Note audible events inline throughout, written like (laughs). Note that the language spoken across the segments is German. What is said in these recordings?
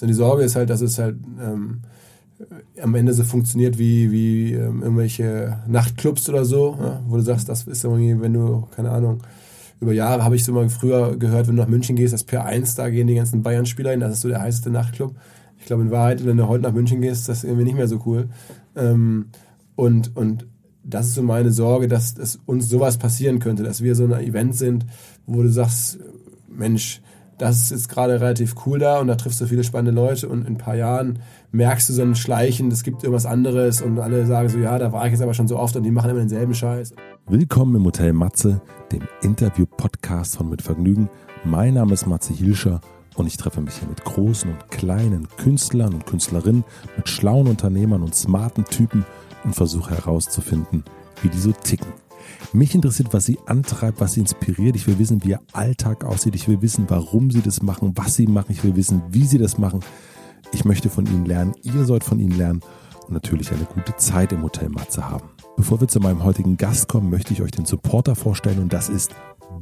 Und die Sorge ist halt, dass es halt ähm, am Ende so funktioniert wie, wie ähm, irgendwelche Nachtclubs oder so, ja, wo du sagst, das ist irgendwie, wenn du, keine Ahnung, über Jahre habe ich so mal früher gehört, wenn du nach München gehst, das P1, da gehen die ganzen Bayern-Spieler hin, das ist so der heißeste Nachtclub. Ich glaube, in Wahrheit, wenn du heute nach München gehst, ist das irgendwie nicht mehr so cool. Ähm, und, und das ist so meine Sorge, dass, dass uns sowas passieren könnte, dass wir so ein Event sind, wo du sagst, Mensch, das ist jetzt gerade relativ cool da und da triffst du viele spannende Leute und in ein paar Jahren merkst du so ein Schleichen, es gibt irgendwas anderes und alle sagen so, ja, da war ich jetzt aber schon so oft und die machen immer denselben Scheiß. Willkommen im Hotel Matze, dem Interview-Podcast von Mit Vergnügen. Mein Name ist Matze Hilscher und ich treffe mich hier mit großen und kleinen Künstlern und Künstlerinnen, mit schlauen Unternehmern und smarten Typen und versuche herauszufinden, wie die so ticken. Mich interessiert, was sie antreibt, was sie inspiriert. Ich will wissen, wie ihr Alltag aussieht. Ich will wissen, warum sie das machen, was sie machen. Ich will wissen, wie sie das machen. Ich möchte von ihnen lernen. Ihr sollt von ihnen lernen und natürlich eine gute Zeit im Hotel Matze haben. Bevor wir zu meinem heutigen Gast kommen, möchte ich euch den Supporter vorstellen und das ist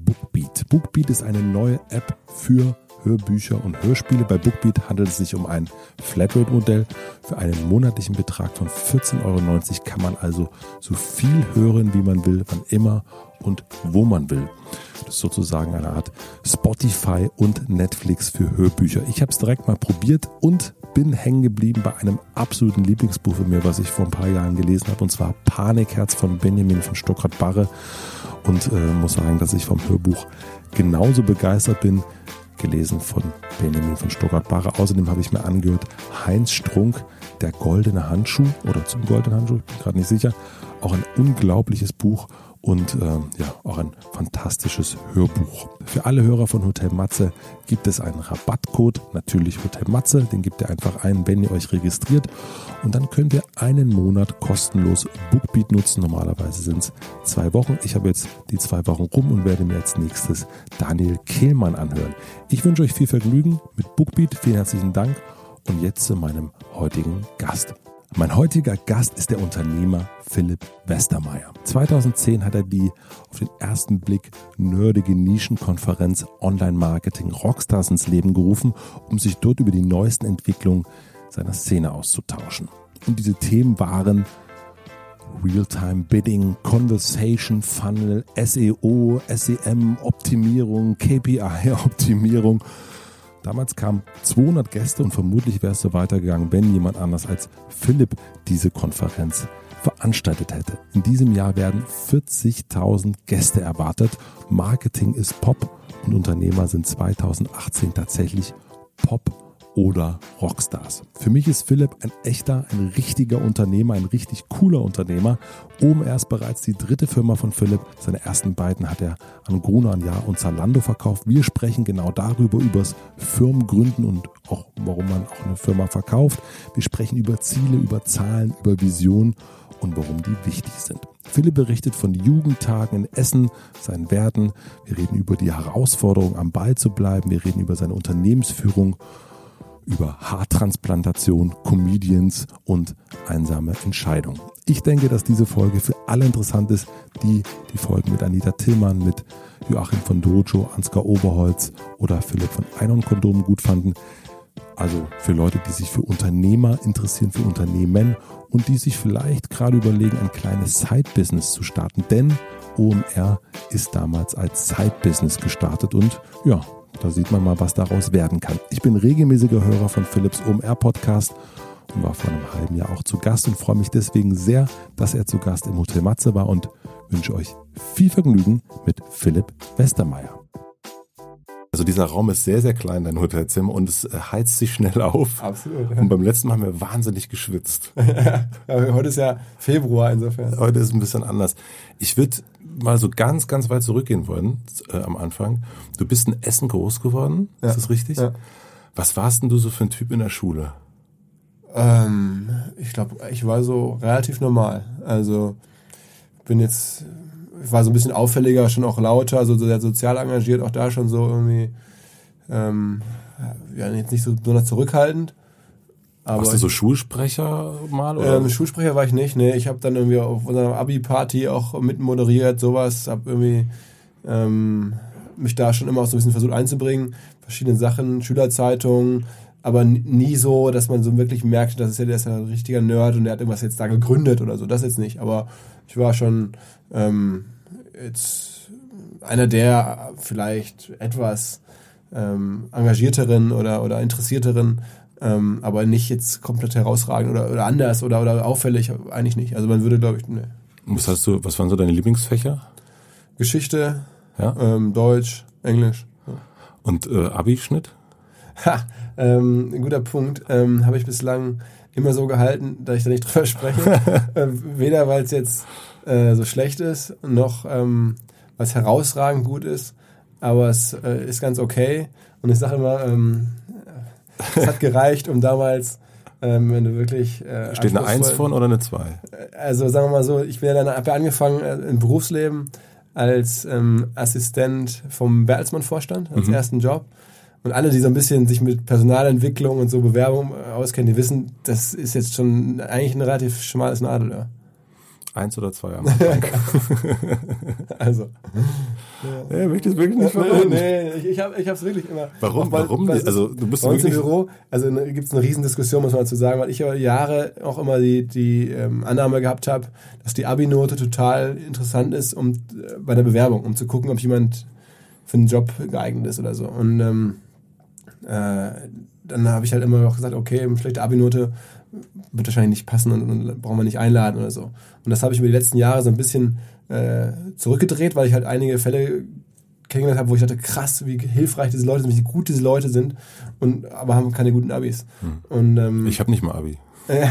Bookbeat. Bookbeat ist eine neue App für Hörbücher und Hörspiele. Bei Bookbeat handelt es sich um ein Flatrate-Modell. Für einen monatlichen Betrag von 14,90 Euro kann man also so viel hören, wie man will, wann immer und wo man will. Das ist sozusagen eine Art Spotify und Netflix für Hörbücher. Ich habe es direkt mal probiert und bin hängen geblieben bei einem absoluten Lieblingsbuch von mir, was ich vor ein paar Jahren gelesen habe, und zwar Panikherz von Benjamin von Stuckrad-Barre. Und äh, muss sagen, dass ich vom Hörbuch genauso begeistert bin gelesen von Benjamin von Stuttgart-Barre. Außerdem habe ich mir angehört Heinz Strunk, der goldene Handschuh oder zum goldenen Handschuh, ich bin gerade nicht sicher. Auch ein unglaubliches Buch und äh, ja, auch ein fantastisches Hörbuch. Für alle Hörer von Hotel Matze gibt es einen Rabattcode, natürlich Hotel Matze, den gebt ihr einfach ein, wenn ihr euch registriert und dann könnt ihr einen Monat kostenlos Bookbeat nutzen. Normalerweise sind es zwei Wochen. Ich habe jetzt die zwei Wochen rum und werde mir als nächstes Daniel Kehlmann anhören. Ich wünsche euch viel Vergnügen mit Bookbeat, vielen herzlichen Dank und jetzt zu meinem heutigen Gast. Mein heutiger Gast ist der Unternehmer Philipp Westermeier. 2010 hat er die auf den ersten Blick nerdige Nischenkonferenz Online Marketing Rockstars ins Leben gerufen, um sich dort über die neuesten Entwicklungen seiner Szene auszutauschen. Und diese Themen waren Real-Time Bidding, Conversation Funnel, SEO, SEM Optimierung, KPI Optimierung Damals kamen 200 Gäste und vermutlich wäre es so weitergegangen, wenn jemand anders als Philipp diese Konferenz veranstaltet hätte. In diesem Jahr werden 40.000 Gäste erwartet. Marketing ist Pop und Unternehmer sind 2018 tatsächlich Pop oder Rockstars. Für mich ist Philipp ein echter, ein richtiger Unternehmer, ein richtig cooler Unternehmer. OMR ist bereits die dritte Firma von Philipp. Seine ersten beiden hat er an Gruner, Ja und Zalando verkauft. Wir sprechen genau darüber, übers Firmengründen und auch warum man auch eine Firma verkauft. Wir sprechen über Ziele, über Zahlen, über Visionen und warum die wichtig sind. Philipp berichtet von Jugendtagen in Essen, seinen Werten. Wir reden über die Herausforderung, am Ball zu bleiben. Wir reden über seine Unternehmensführung über Haartransplantation, Comedians und einsame Entscheidungen. Ich denke, dass diese Folge für alle interessant ist, die die Folgen mit Anita Tillmann, mit Joachim von Dojo, Ansgar Oberholz oder Philipp von Einon Kondom gut fanden. Also für Leute, die sich für Unternehmer interessieren, für Unternehmen und die sich vielleicht gerade überlegen, ein kleines Side-Business zu starten. Denn OMR ist damals als Side-Business gestartet und ja, da sieht man mal, was daraus werden kann. Ich bin regelmäßiger Hörer von Philips OMR Podcast und war vor einem halben Jahr auch zu Gast und freue mich deswegen sehr, dass er zu Gast im Hotel Matze war und wünsche euch viel Vergnügen mit Philipp Westermeier. Also dieser Raum ist sehr, sehr klein, dein Hotelzimmer, und es äh, heizt sich schnell auf. Absolut. Und beim letzten Mal haben wir wahnsinnig geschwitzt. (laughs) heute ist ja Februar insofern. Heute ist ein bisschen anders. Ich würde mal so ganz, ganz weit zurückgehen wollen äh, am Anfang. Du bist in Essen groß geworden, ja. ist das richtig? Ja. Was warst denn du so für ein Typ in der Schule? Ähm, ich glaube, ich war so relativ normal. Also bin jetzt, ich war so ein bisschen auffälliger, schon auch lauter, so sehr sozial engagiert, auch da schon so irgendwie, ähm, ja, jetzt nicht so besonders zurückhaltend. Aber Warst du so Schulsprecher mal? Oder? Ähm, Schulsprecher war ich nicht, ne. Ich habe dann irgendwie auf unserer Abi-Party auch mit moderiert, sowas, habe irgendwie ähm, mich da schon immer auch so ein bisschen versucht einzubringen. Verschiedene Sachen, Schülerzeitungen, aber nie so, dass man so wirklich merkt, das ist ja, der ist ja ein richtiger Nerd und der hat irgendwas jetzt da gegründet oder so. Das jetzt nicht. Aber ich war schon ähm, jetzt einer der vielleicht etwas ähm, engagierteren oder, oder interessierteren, ähm, aber nicht jetzt komplett herausragend oder, oder anders oder, oder auffällig, eigentlich nicht. Also man würde, glaube ich, ne. Was hast du, was waren so deine Lieblingsfächer? Geschichte, ja? ähm, Deutsch, Englisch. Ja. Und äh, Abischnitt? Ha, ähm, ein guter Punkt. Ähm, Habe ich bislang immer so gehalten, dass ich da nicht (laughs) drüber spreche. (laughs) äh, weder weil es jetzt äh, so schlecht ist, noch ähm, weil es herausragend gut ist. Aber es äh, ist ganz okay. Und ich sage immer, ähm, es hat gereicht, um damals, ähm, wenn du wirklich. Äh, Steht eine Eins von oder eine Zwei? Also sagen wir mal so, ich bin ja dann hab ja angefangen äh, im Berufsleben als ähm, Assistent vom Bertelsmann-Vorstand, als mhm. ersten Job. Und alle, die so ein bisschen sich mit Personalentwicklung und so Bewerbung auskennen, die wissen, das ist jetzt schon eigentlich ein relativ schmales Nadelöhr. Eins oder zwei Jahre. (laughs) (laughs) also. Ja. Ja, möchte es wirklich nicht verraten. Nee, ich, ich habe es wirklich immer. Warum? Weil, Warum? Also du bist bei uns im Büro, also ne, gibt es eine Riesendiskussion, muss man dazu sagen, weil ich über Jahre auch immer die, die ähm, Annahme gehabt habe, dass die Abi-Note total interessant ist um, äh, bei der Bewerbung, um zu gucken, ob jemand für einen Job geeignet ist oder so. Und ähm, äh, dann habe ich halt immer auch gesagt, okay, schlechte Abi-Note wird wahrscheinlich nicht passen und, und brauchen wir nicht einladen oder so. Und das habe ich mir die letzten Jahre so ein bisschen äh, zurückgedreht, weil ich halt einige Fälle kennengelernt habe, wo ich dachte, krass, wie hilfreich diese Leute sind, wie gut diese Leute sind, und aber haben keine guten Abis. Hm. Und, ähm, ich habe nicht mal Abi. (laughs) Äh,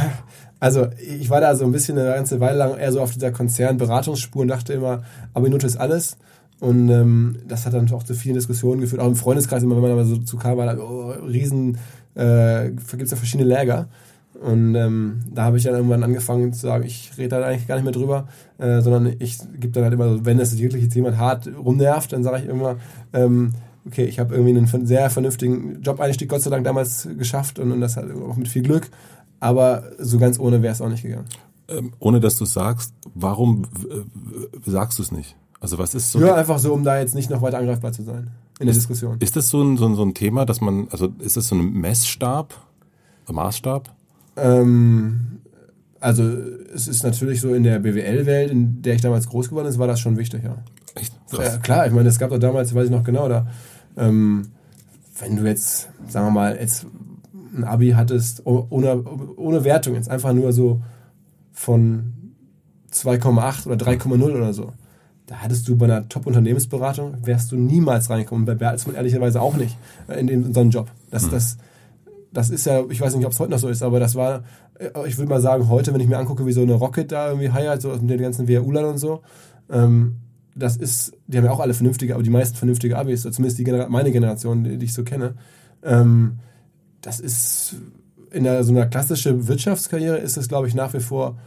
also ich war da so ein bisschen eine ganze Weile lang eher so auf dieser Konzernberatungsspur und dachte immer, Abi-Note ist alles. Und ähm, das hat dann auch zu vielen Diskussionen geführt, auch im Freundeskreis immer, wenn man aber so zu kam, war da, oh, riesen, äh, gibt es ja verschiedene Läger. Und ähm, da habe ich dann irgendwann angefangen zu sagen, ich rede da eigentlich gar nicht mehr drüber, äh, sondern ich gebe dann halt immer, wenn es wirklich jetzt jemand hart rumnervt, dann sage ich immer, ähm, okay, ich habe irgendwie einen sehr vernünftigen Job-Einstieg Gott sei Dank damals geschafft und, und das halt auch mit viel Glück, aber so ganz ohne wäre es auch nicht gegangen. Ähm, ohne dass du sagst, warum äh, sagst du es nicht? Also was ist so? Ja, einfach so, um da jetzt nicht noch weiter angreifbar zu sein in der Diskussion. Ist das so ein, so, ein, so ein Thema, dass man, also ist das so ein Messstab, ein Maßstab? Ähm, also es ist natürlich so in der BWL-Welt, in der ich damals groß geworden bin, war das schon wichtig, ja. Echt? Krass. Ja, klar, ich meine, es gab doch damals, weiß ich noch genau, da, ähm, wenn du jetzt, sagen wir mal, jetzt ein Abi hattest, ohne, ohne Wertung, jetzt einfach nur so von 2,8 oder 3,0 oder so. Da hattest du bei einer Top-Unternehmensberatung, wärst du niemals reingekommen. Bei Bertelsmann ehrlicherweise auch nicht äh, in, in so einen Job. Das, hm. das, das ist ja, ich weiß nicht, ob es heute noch so ist, aber das war, äh, ich würde mal sagen, heute, wenn ich mir angucke, wie so eine Rocket da irgendwie heiert, so mit den ganzen WHU-Lern und so, ähm, das ist, die haben ja auch alle vernünftige, aber die meisten vernünftige Abis, zumindest die Genera meine Generation, die, die, ich so kenne. Ähm, das ist in der, so einer klassischen Wirtschaftskarriere ist das, glaube ich, nach wie vor,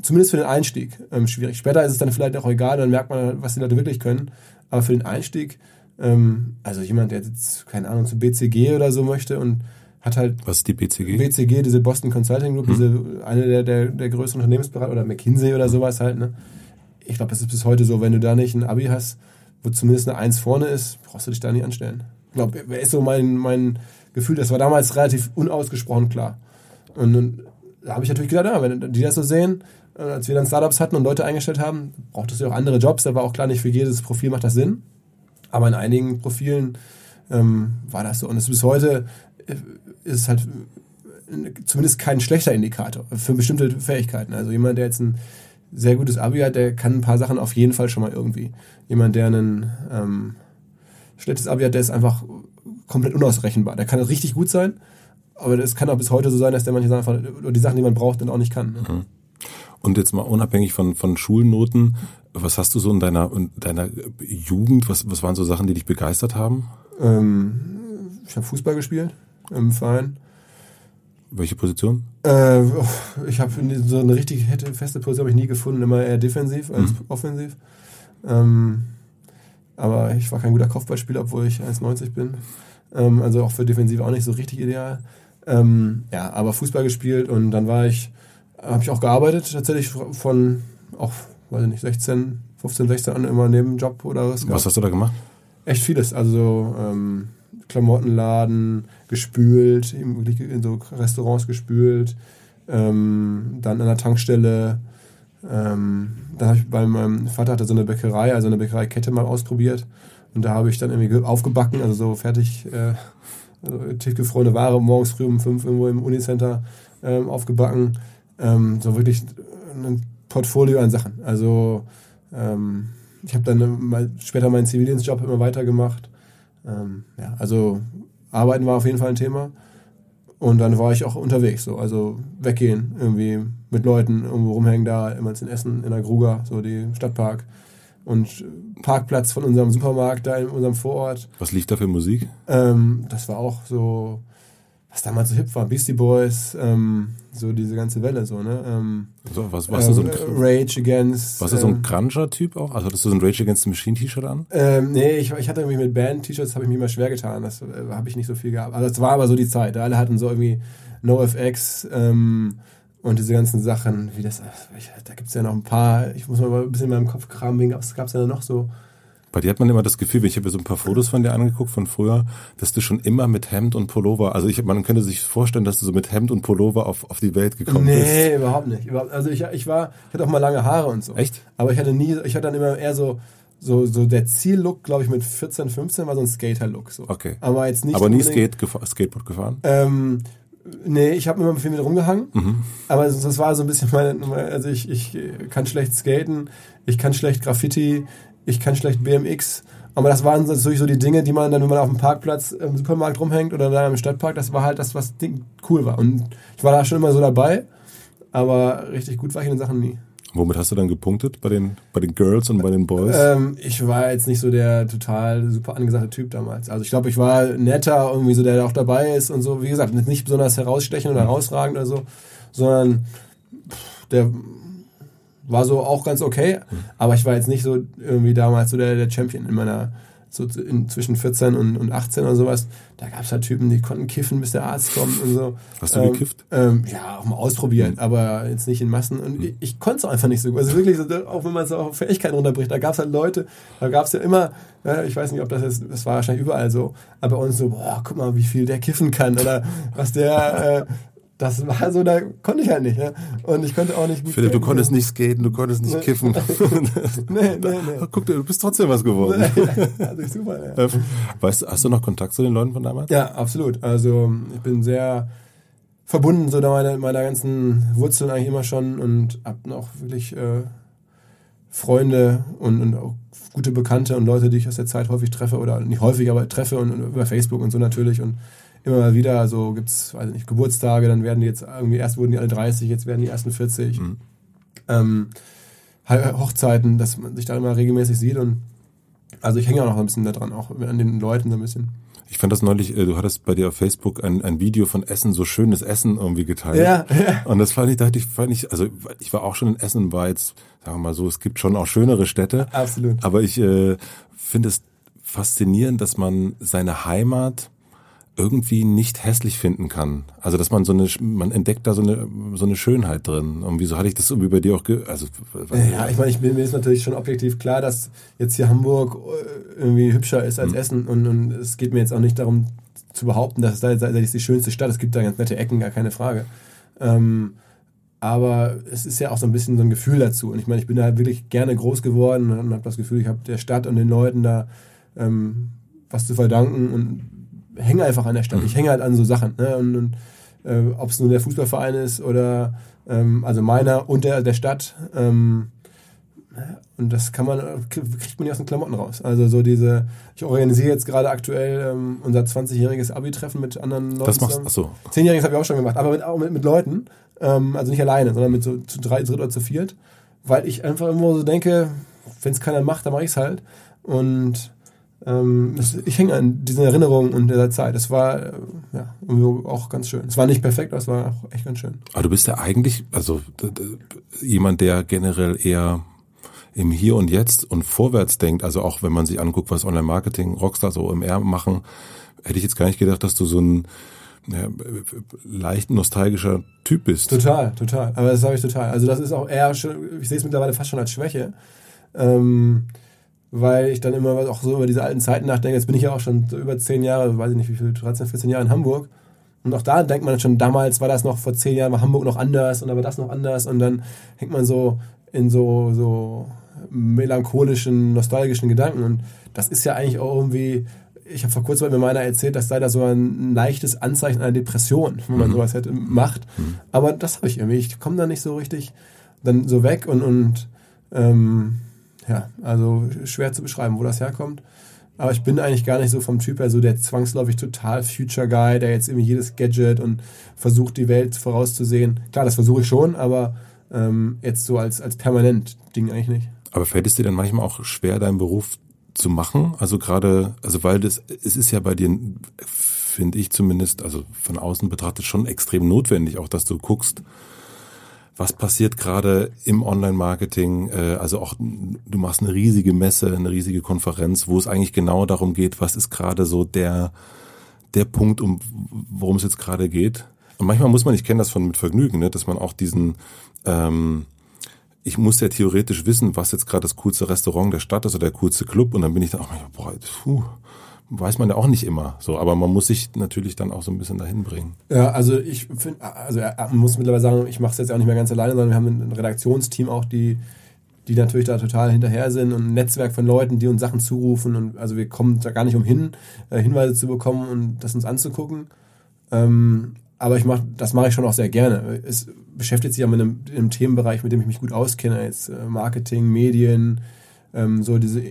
zumindest für den Einstieg, ähm, schwierig. Später ist es dann vielleicht auch egal, dann merkt man, was die Leute wirklich können. Aber für den Einstieg, ähm, also jemand, der jetzt, keine Ahnung, zum BCG oder so möchte und hat halt. Was ist die BCG? BCG, diese Boston Consulting Group, hm. diese, eine der, der, der größten Unternehmensberater oder McKinsey oder sowas halt, ne? Ich glaube, das ist bis heute so, wenn du da nicht ein Abi hast, wo zumindest eine Eins vorne ist, brauchst du dich da nicht anstellen. Ich glaube, ist so mein, mein Gefühl, das war damals relativ unausgesprochen klar. Und, und da habe ich natürlich gedacht, ja, wenn die das so sehen, äh, als wir dann Startups hatten und Leute eingestellt haben, braucht es ja auch andere Jobs, da war auch klar, nicht für jedes Profil macht das Sinn. Aber in einigen Profilen ähm, war das so. Und es ist bis heute ist es halt zumindest kein schlechter Indikator für bestimmte Fähigkeiten. Also jemand, der jetzt ein sehr gutes Abi hat, der kann ein paar Sachen auf jeden Fall schon mal irgendwie. Jemand, der ein ähm, schlechtes Abi hat, der ist einfach komplett unausrechenbar. Der kann richtig gut sein, aber es kann auch bis heute so sein, dass der manche Sachen oder die Sachen, die man braucht, dann auch nicht kann. Ne? Mhm. Und jetzt mal unabhängig von, von Schulnoten, was hast du so in deiner, in deiner Jugend, was, was waren so Sachen, die dich begeistert haben? Ähm, ich habe Fußball gespielt im Verein. Welche Position? Äh, ich habe so eine richtig feste Position habe ich nie gefunden, immer eher defensiv als mhm. offensiv. Ähm, aber ich war kein guter Kopfballspieler, obwohl ich 1,90 bin. Ähm, also auch für Defensiv auch nicht so richtig ideal. Ähm, ja, aber Fußball gespielt und dann war ich, habe ich auch gearbeitet, tatsächlich von auch, weiß ich nicht, 16, 15, 16 an immer neben Job oder was. Was hast du da gemacht? Echt vieles. Also ähm, Klamottenladen, gespült, in so Restaurants gespült, ähm, dann an der Tankstelle. Ähm, da habe ich bei meinem Vater hatte so eine Bäckerei, also eine Bäckereikette mal ausprobiert. Und da habe ich dann irgendwie aufgebacken, also so fertig äh, also tiefgefrorene Ware morgens früh um fünf irgendwo im Unicenter ähm, aufgebacken. Ähm, so wirklich ein Portfolio an Sachen. Also ähm, ich habe dann mal später meinen Zivildienstjob immer weitergemacht. Ähm, ja, also Arbeiten war auf jeden Fall ein Thema. Und dann war ich auch unterwegs, so, also weggehen, irgendwie mit Leuten irgendwo rumhängen da, immer in Essen, in der Gruger, so die Stadtpark. Und Parkplatz von unserem Supermarkt da in unserem Vorort. Was lief da für Musik? Ähm, das war auch so was damals so hip war, Beastie Boys, ähm, so diese ganze Welle, so, ne? Ähm, so, was, was äh, so ein Rage Against. Warst du so ein ähm, Cruncher-Typ auch? Also hattest du so ein Rage Against the Machine-T-Shirt an? Ähm, nee, ich, ich hatte irgendwie mit Band-T-Shirts, habe ich mir immer schwer getan. Das äh, habe ich nicht so viel gehabt. Also, das war aber so die Zeit. Alle hatten so irgendwie NoFX ähm, und diese ganzen Sachen, wie das, ich, da gibt es ja noch ein paar, ich muss mal ein bisschen in meinem Kopf kramen, was gab es da noch so? Bei dir hat man immer das Gefühl, ich habe mir so ein paar Fotos von dir angeguckt von früher, dass du schon immer mit Hemd und Pullover, also ich, man könnte sich vorstellen, dass du so mit Hemd und Pullover auf, auf die Welt gekommen nee, bist. Nee, überhaupt nicht. Also ich, ich war, ich hatte auch mal lange Haare und so. Echt? Aber ich hatte nie, ich hatte dann immer eher so, so, so der Ziellook, glaube ich, mit 14, 15 war so ein Skater-Look. So. Okay. Aber jetzt nicht. Aber nie Skate gefahr, Skateboard gefahren? Ähm, nee, ich habe immer viel mit rumgehangen. Mhm. Aber das war so ein bisschen meine, also ich, ich kann schlecht skaten, ich kann schlecht Graffiti, ich kann schlecht BMX. Aber das waren natürlich so die Dinge, die man dann, wenn man auf dem Parkplatz im Supermarkt rumhängt oder da im Stadtpark, das war halt das, was cool war. Und ich war da schon immer so dabei, aber richtig gut war ich in den Sachen nie. Womit hast du dann gepunktet bei den, bei den Girls und bei den Boys? Ähm, ich war jetzt nicht so der total super angesagte Typ damals. Also ich glaube, ich war netter, irgendwie so, der auch dabei ist und so. Wie gesagt, nicht besonders herausstechend oder herausragend oder so, sondern pff, der war so auch ganz okay, mhm. aber ich war jetzt nicht so irgendwie damals so der, der Champion in meiner, so in, zwischen 14 und, und 18 oder sowas. Da gab es halt Typen, die konnten kiffen, bis der Arzt kommt und so. Hast du ähm, gekifft? Ähm, ja, auch mal ausprobiert, mhm. aber jetzt nicht in Massen. Und mhm. ich, ich konnte es auch einfach nicht so gut. Also wirklich, so, auch wenn man es auf Fähigkeiten runterbricht, da gab es halt Leute, da gab es ja immer, ja, ich weiß nicht, ob das jetzt, das war wahrscheinlich überall so, aber bei uns so, boah, guck mal, wie viel der kiffen kann oder was der, äh, das war so, da konnte ich halt nicht. Ja? Und ich konnte auch nicht gut Philipp, du konntest nicht skaten, du konntest nicht kiffen. (laughs) nee, nee, nee. Guck dir, du bist trotzdem was geworden. (laughs) ja, also super, ja. Weißt du, hast du noch Kontakt zu den Leuten von damals? Ja, absolut. Also ich bin sehr verbunden so meiner, meiner ganzen Wurzeln eigentlich immer schon und hab noch wirklich äh, Freunde und, und auch gute Bekannte und Leute, die ich aus der Zeit häufig treffe oder nicht häufig, aber treffe und, und über Facebook und so natürlich und immer mal wieder, also gibt es, weiß nicht, Geburtstage, dann werden die jetzt irgendwie, erst wurden die alle 30, jetzt werden die ersten 40. Mhm. Ähm, Hochzeiten, dass man sich da immer regelmäßig sieht und also ich hänge auch noch ein bisschen da dran, auch an den Leuten so ein bisschen. Ich fand das neulich, äh, du hattest bei dir auf Facebook ein, ein Video von Essen, so schönes Essen irgendwie geteilt. Ja, ja. Und das fand ich, dachte ich, fand ich, also ich war auch schon in Essen, war jetzt, sagen wir mal so, es gibt schon auch schönere Städte. Absolut. Aber ich äh, finde es faszinierend, dass man seine Heimat irgendwie nicht hässlich finden kann. Also dass man so eine, man entdeckt da so eine so eine Schönheit drin. Und wieso hatte ich das irgendwie bei dir auch, ge also ja, ich meine, ich mir ist natürlich schon objektiv klar, dass jetzt hier Hamburg äh, irgendwie hübscher ist als mhm. Essen und, und es geht mir jetzt auch nicht darum zu behaupten, dass es da ist die schönste Stadt. Es gibt da ganz nette Ecken, gar keine Frage. Ähm, aber es ist ja auch so ein bisschen so ein Gefühl dazu. Und ich meine, ich bin da halt wirklich gerne groß geworden und habe das Gefühl, ich habe der Stadt und den Leuten da ähm, was zu verdanken und hänge einfach an der Stadt. Ich (laughs) hänge halt an so Sachen. Ne? Und, und äh, ob es nun der Fußballverein ist oder ähm, also meiner und der, der Stadt. Ähm, und das kann man, kriegt man nicht aus den Klamotten raus. Also so diese, ich organisiere jetzt gerade aktuell ähm, unser 20-jähriges Abi-Treffen mit anderen Leuten. Das machst du, achso. 10-jähriges habe ich auch schon gemacht, aber mit, auch mit, mit Leuten. Ähm, also nicht alleine, sondern mit so zu drei, dritt oder zu viert. Weil ich einfach immer so denke, wenn es keiner macht, dann mache ich es halt. Und ähm, ich hänge an diesen Erinnerungen und dieser Zeit. Es war äh, ja auch ganz schön. Es war nicht perfekt, aber es war auch echt ganz schön. Aber du bist ja eigentlich, also jemand, der generell eher im Hier und Jetzt und vorwärts denkt. Also auch wenn man sich anguckt, was Online-Marketing, Rockstar so im R machen, hätte ich jetzt gar nicht gedacht, dass du so ein ja, leicht nostalgischer Typ bist. Total, total. Aber das habe ich total. Also das ist auch eher schon, ich sehe es mittlerweile fast schon als Schwäche. Ähm, weil ich dann immer auch so über diese alten Zeiten nachdenke. Jetzt bin ich ja auch schon über zehn Jahre, weiß ich nicht wie viel, 13, 14 Jahre in Hamburg. Und auch da denkt man schon, damals war das noch vor zehn Jahren, war Hamburg noch anders und war das noch anders und dann hängt man so in so, so melancholischen, nostalgischen Gedanken und das ist ja eigentlich auch irgendwie, ich habe vor kurzem mir meiner erzählt, das sei da so ein leichtes Anzeichen einer Depression, wenn man mhm. sowas hätte, macht. Mhm. Aber das habe ich irgendwie, ich komme da nicht so richtig dann so weg und, und ähm, ja, also schwer zu beschreiben, wo das herkommt. Aber ich bin eigentlich gar nicht so vom Typ her so der zwangsläufig total Future Guy, der jetzt irgendwie jedes Gadget und versucht, die Welt vorauszusehen. Klar, das versuche ich schon, aber ähm, jetzt so als, als permanent Ding eigentlich nicht. Aber fällt es dir dann manchmal auch schwer, deinen Beruf zu machen? Also gerade, also weil das, es ist ja bei dir, finde ich zumindest, also von außen betrachtet schon extrem notwendig, auch dass du guckst, was passiert gerade im Online-Marketing? Äh, also auch, du machst eine riesige Messe, eine riesige Konferenz, wo es eigentlich genau darum geht, was ist gerade so der, der Punkt, um worum es jetzt gerade geht. Und manchmal muss man, ich kenne das von mit Vergnügen, ne, dass man auch diesen, ähm, ich muss ja theoretisch wissen, was jetzt gerade das coolste Restaurant der Stadt ist oder der coolste Club. Und dann bin ich dann auch manchmal, boah, puh, weiß man ja auch nicht immer so, aber man muss sich natürlich dann auch so ein bisschen dahin bringen. Ja, also ich finde, also man muss mittlerweile sagen, ich mache es jetzt auch nicht mehr ganz alleine, sondern wir haben ein Redaktionsteam auch, die die natürlich da total hinterher sind und ein Netzwerk von Leuten, die uns Sachen zurufen und also wir kommen da gar nicht umhin, äh, Hinweise zu bekommen und das uns anzugucken. Ähm, aber ich mach, das mache ich schon auch sehr gerne. Es beschäftigt sich ja mit einem, einem Themenbereich, mit dem ich mich gut auskenne, jetzt äh, Marketing, Medien, ähm, so diese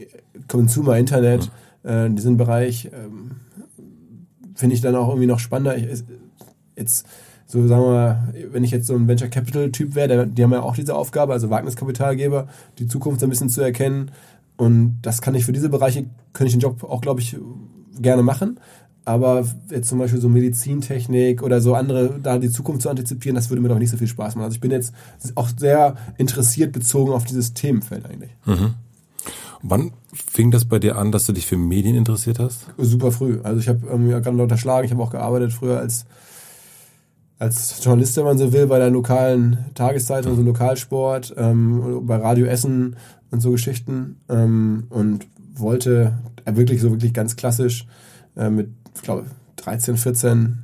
Consumer Internet. Mhm äh, diesen Bereich ähm, finde ich dann auch irgendwie noch spannender. Ich, jetzt so sagen wir, wenn ich jetzt so ein Venture Capital Typ wäre, die haben ja auch diese Aufgabe, also Wagniskapitalgeber, die Zukunft ein bisschen zu erkennen. Und das kann ich für diese Bereiche, könnte ich den Job auch, glaube ich, gerne machen. Aber jetzt zum Beispiel so Medizintechnik oder so andere, da die Zukunft zu antizipieren, das würde mir doch nicht so viel Spaß machen. Also ich bin jetzt auch sehr interessiert bezogen auf dieses Themenfeld eigentlich. Mhm. Wann fing das bei dir an, dass du dich für Medien interessiert hast? Super früh. Also ich habe ähm, gerade unterschlagen, ich habe auch gearbeitet früher als als Journalist, wenn man so will, bei der lokalen Tageszeitung, so Lokalsport, ähm, bei Radio Essen und so Geschichten ähm, und wollte äh, wirklich so wirklich ganz klassisch äh, mit, ich glaube, 13, 14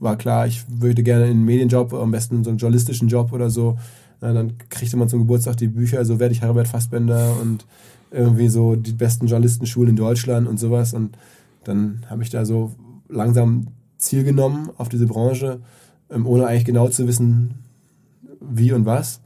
war klar, ich würde gerne einen Medienjob, am besten so einen journalistischen Job oder so. Äh, dann kriegte man zum Geburtstag die Bücher, so werde ich Herbert Fassbender und irgendwie so die besten Journalistenschulen in Deutschland und sowas. Und dann habe ich da so langsam Ziel genommen auf diese Branche, ähm, ohne eigentlich genau zu wissen, wie und was.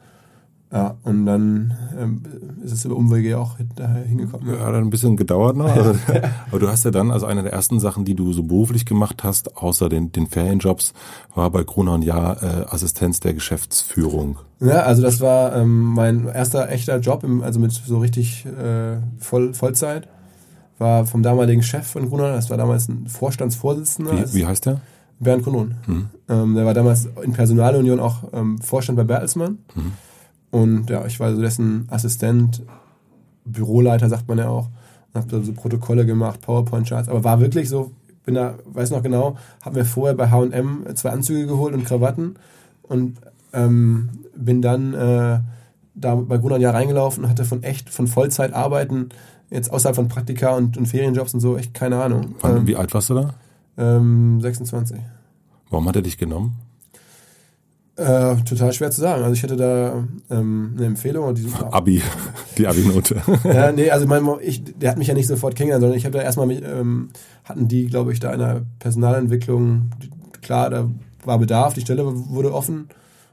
Ja, und dann ähm, ist es über Umwege auch daher hingekommen. Ja, hat ein bisschen gedauert noch. Also, (laughs) (laughs) aber du hast ja dann, also eine der ersten Sachen, die du so beruflich gemacht hast, außer den, den Ferienjobs, war bei Gruner und Jahr äh, Assistenz der Geschäftsführung. Ja, also das war ähm, mein erster echter Job, im, also mit so richtig äh, Voll, Vollzeit. War vom damaligen Chef von Gruner, das war damals ein Vorstandsvorsitzender. Wie, wie heißt der? Bernd Kunon. Mhm. Ähm, der war damals in Personalunion auch ähm, Vorstand bei Bertelsmann. Mhm und ja, ich war so dessen Assistent, Büroleiter sagt man ja auch. Und habe da so Protokolle gemacht, PowerPoint-Charts. Aber war wirklich so, bin da, weiß noch genau, habe mir vorher bei H&M zwei Anzüge geholt und Krawatten und ähm, bin dann äh, da bei Gunnar Jahr reingelaufen und hatte von echt, von Vollzeit arbeiten, jetzt außerhalb von Praktika und, und Ferienjobs und so, echt keine Ahnung. Ähm, wie alt warst du da? Ähm, 26. Warum hat er dich genommen? Äh, total schwer zu sagen. Also ich hätte da ähm, eine Empfehlung. Die Abi, die Abi-Note. (laughs) ja, nee, also mein, ich, der hat mich ja nicht sofort kennengelernt, sondern ich habe da erstmal, ähm, hatten die, glaube ich, da einer Personalentwicklung, klar, da war Bedarf, die Stelle wurde offen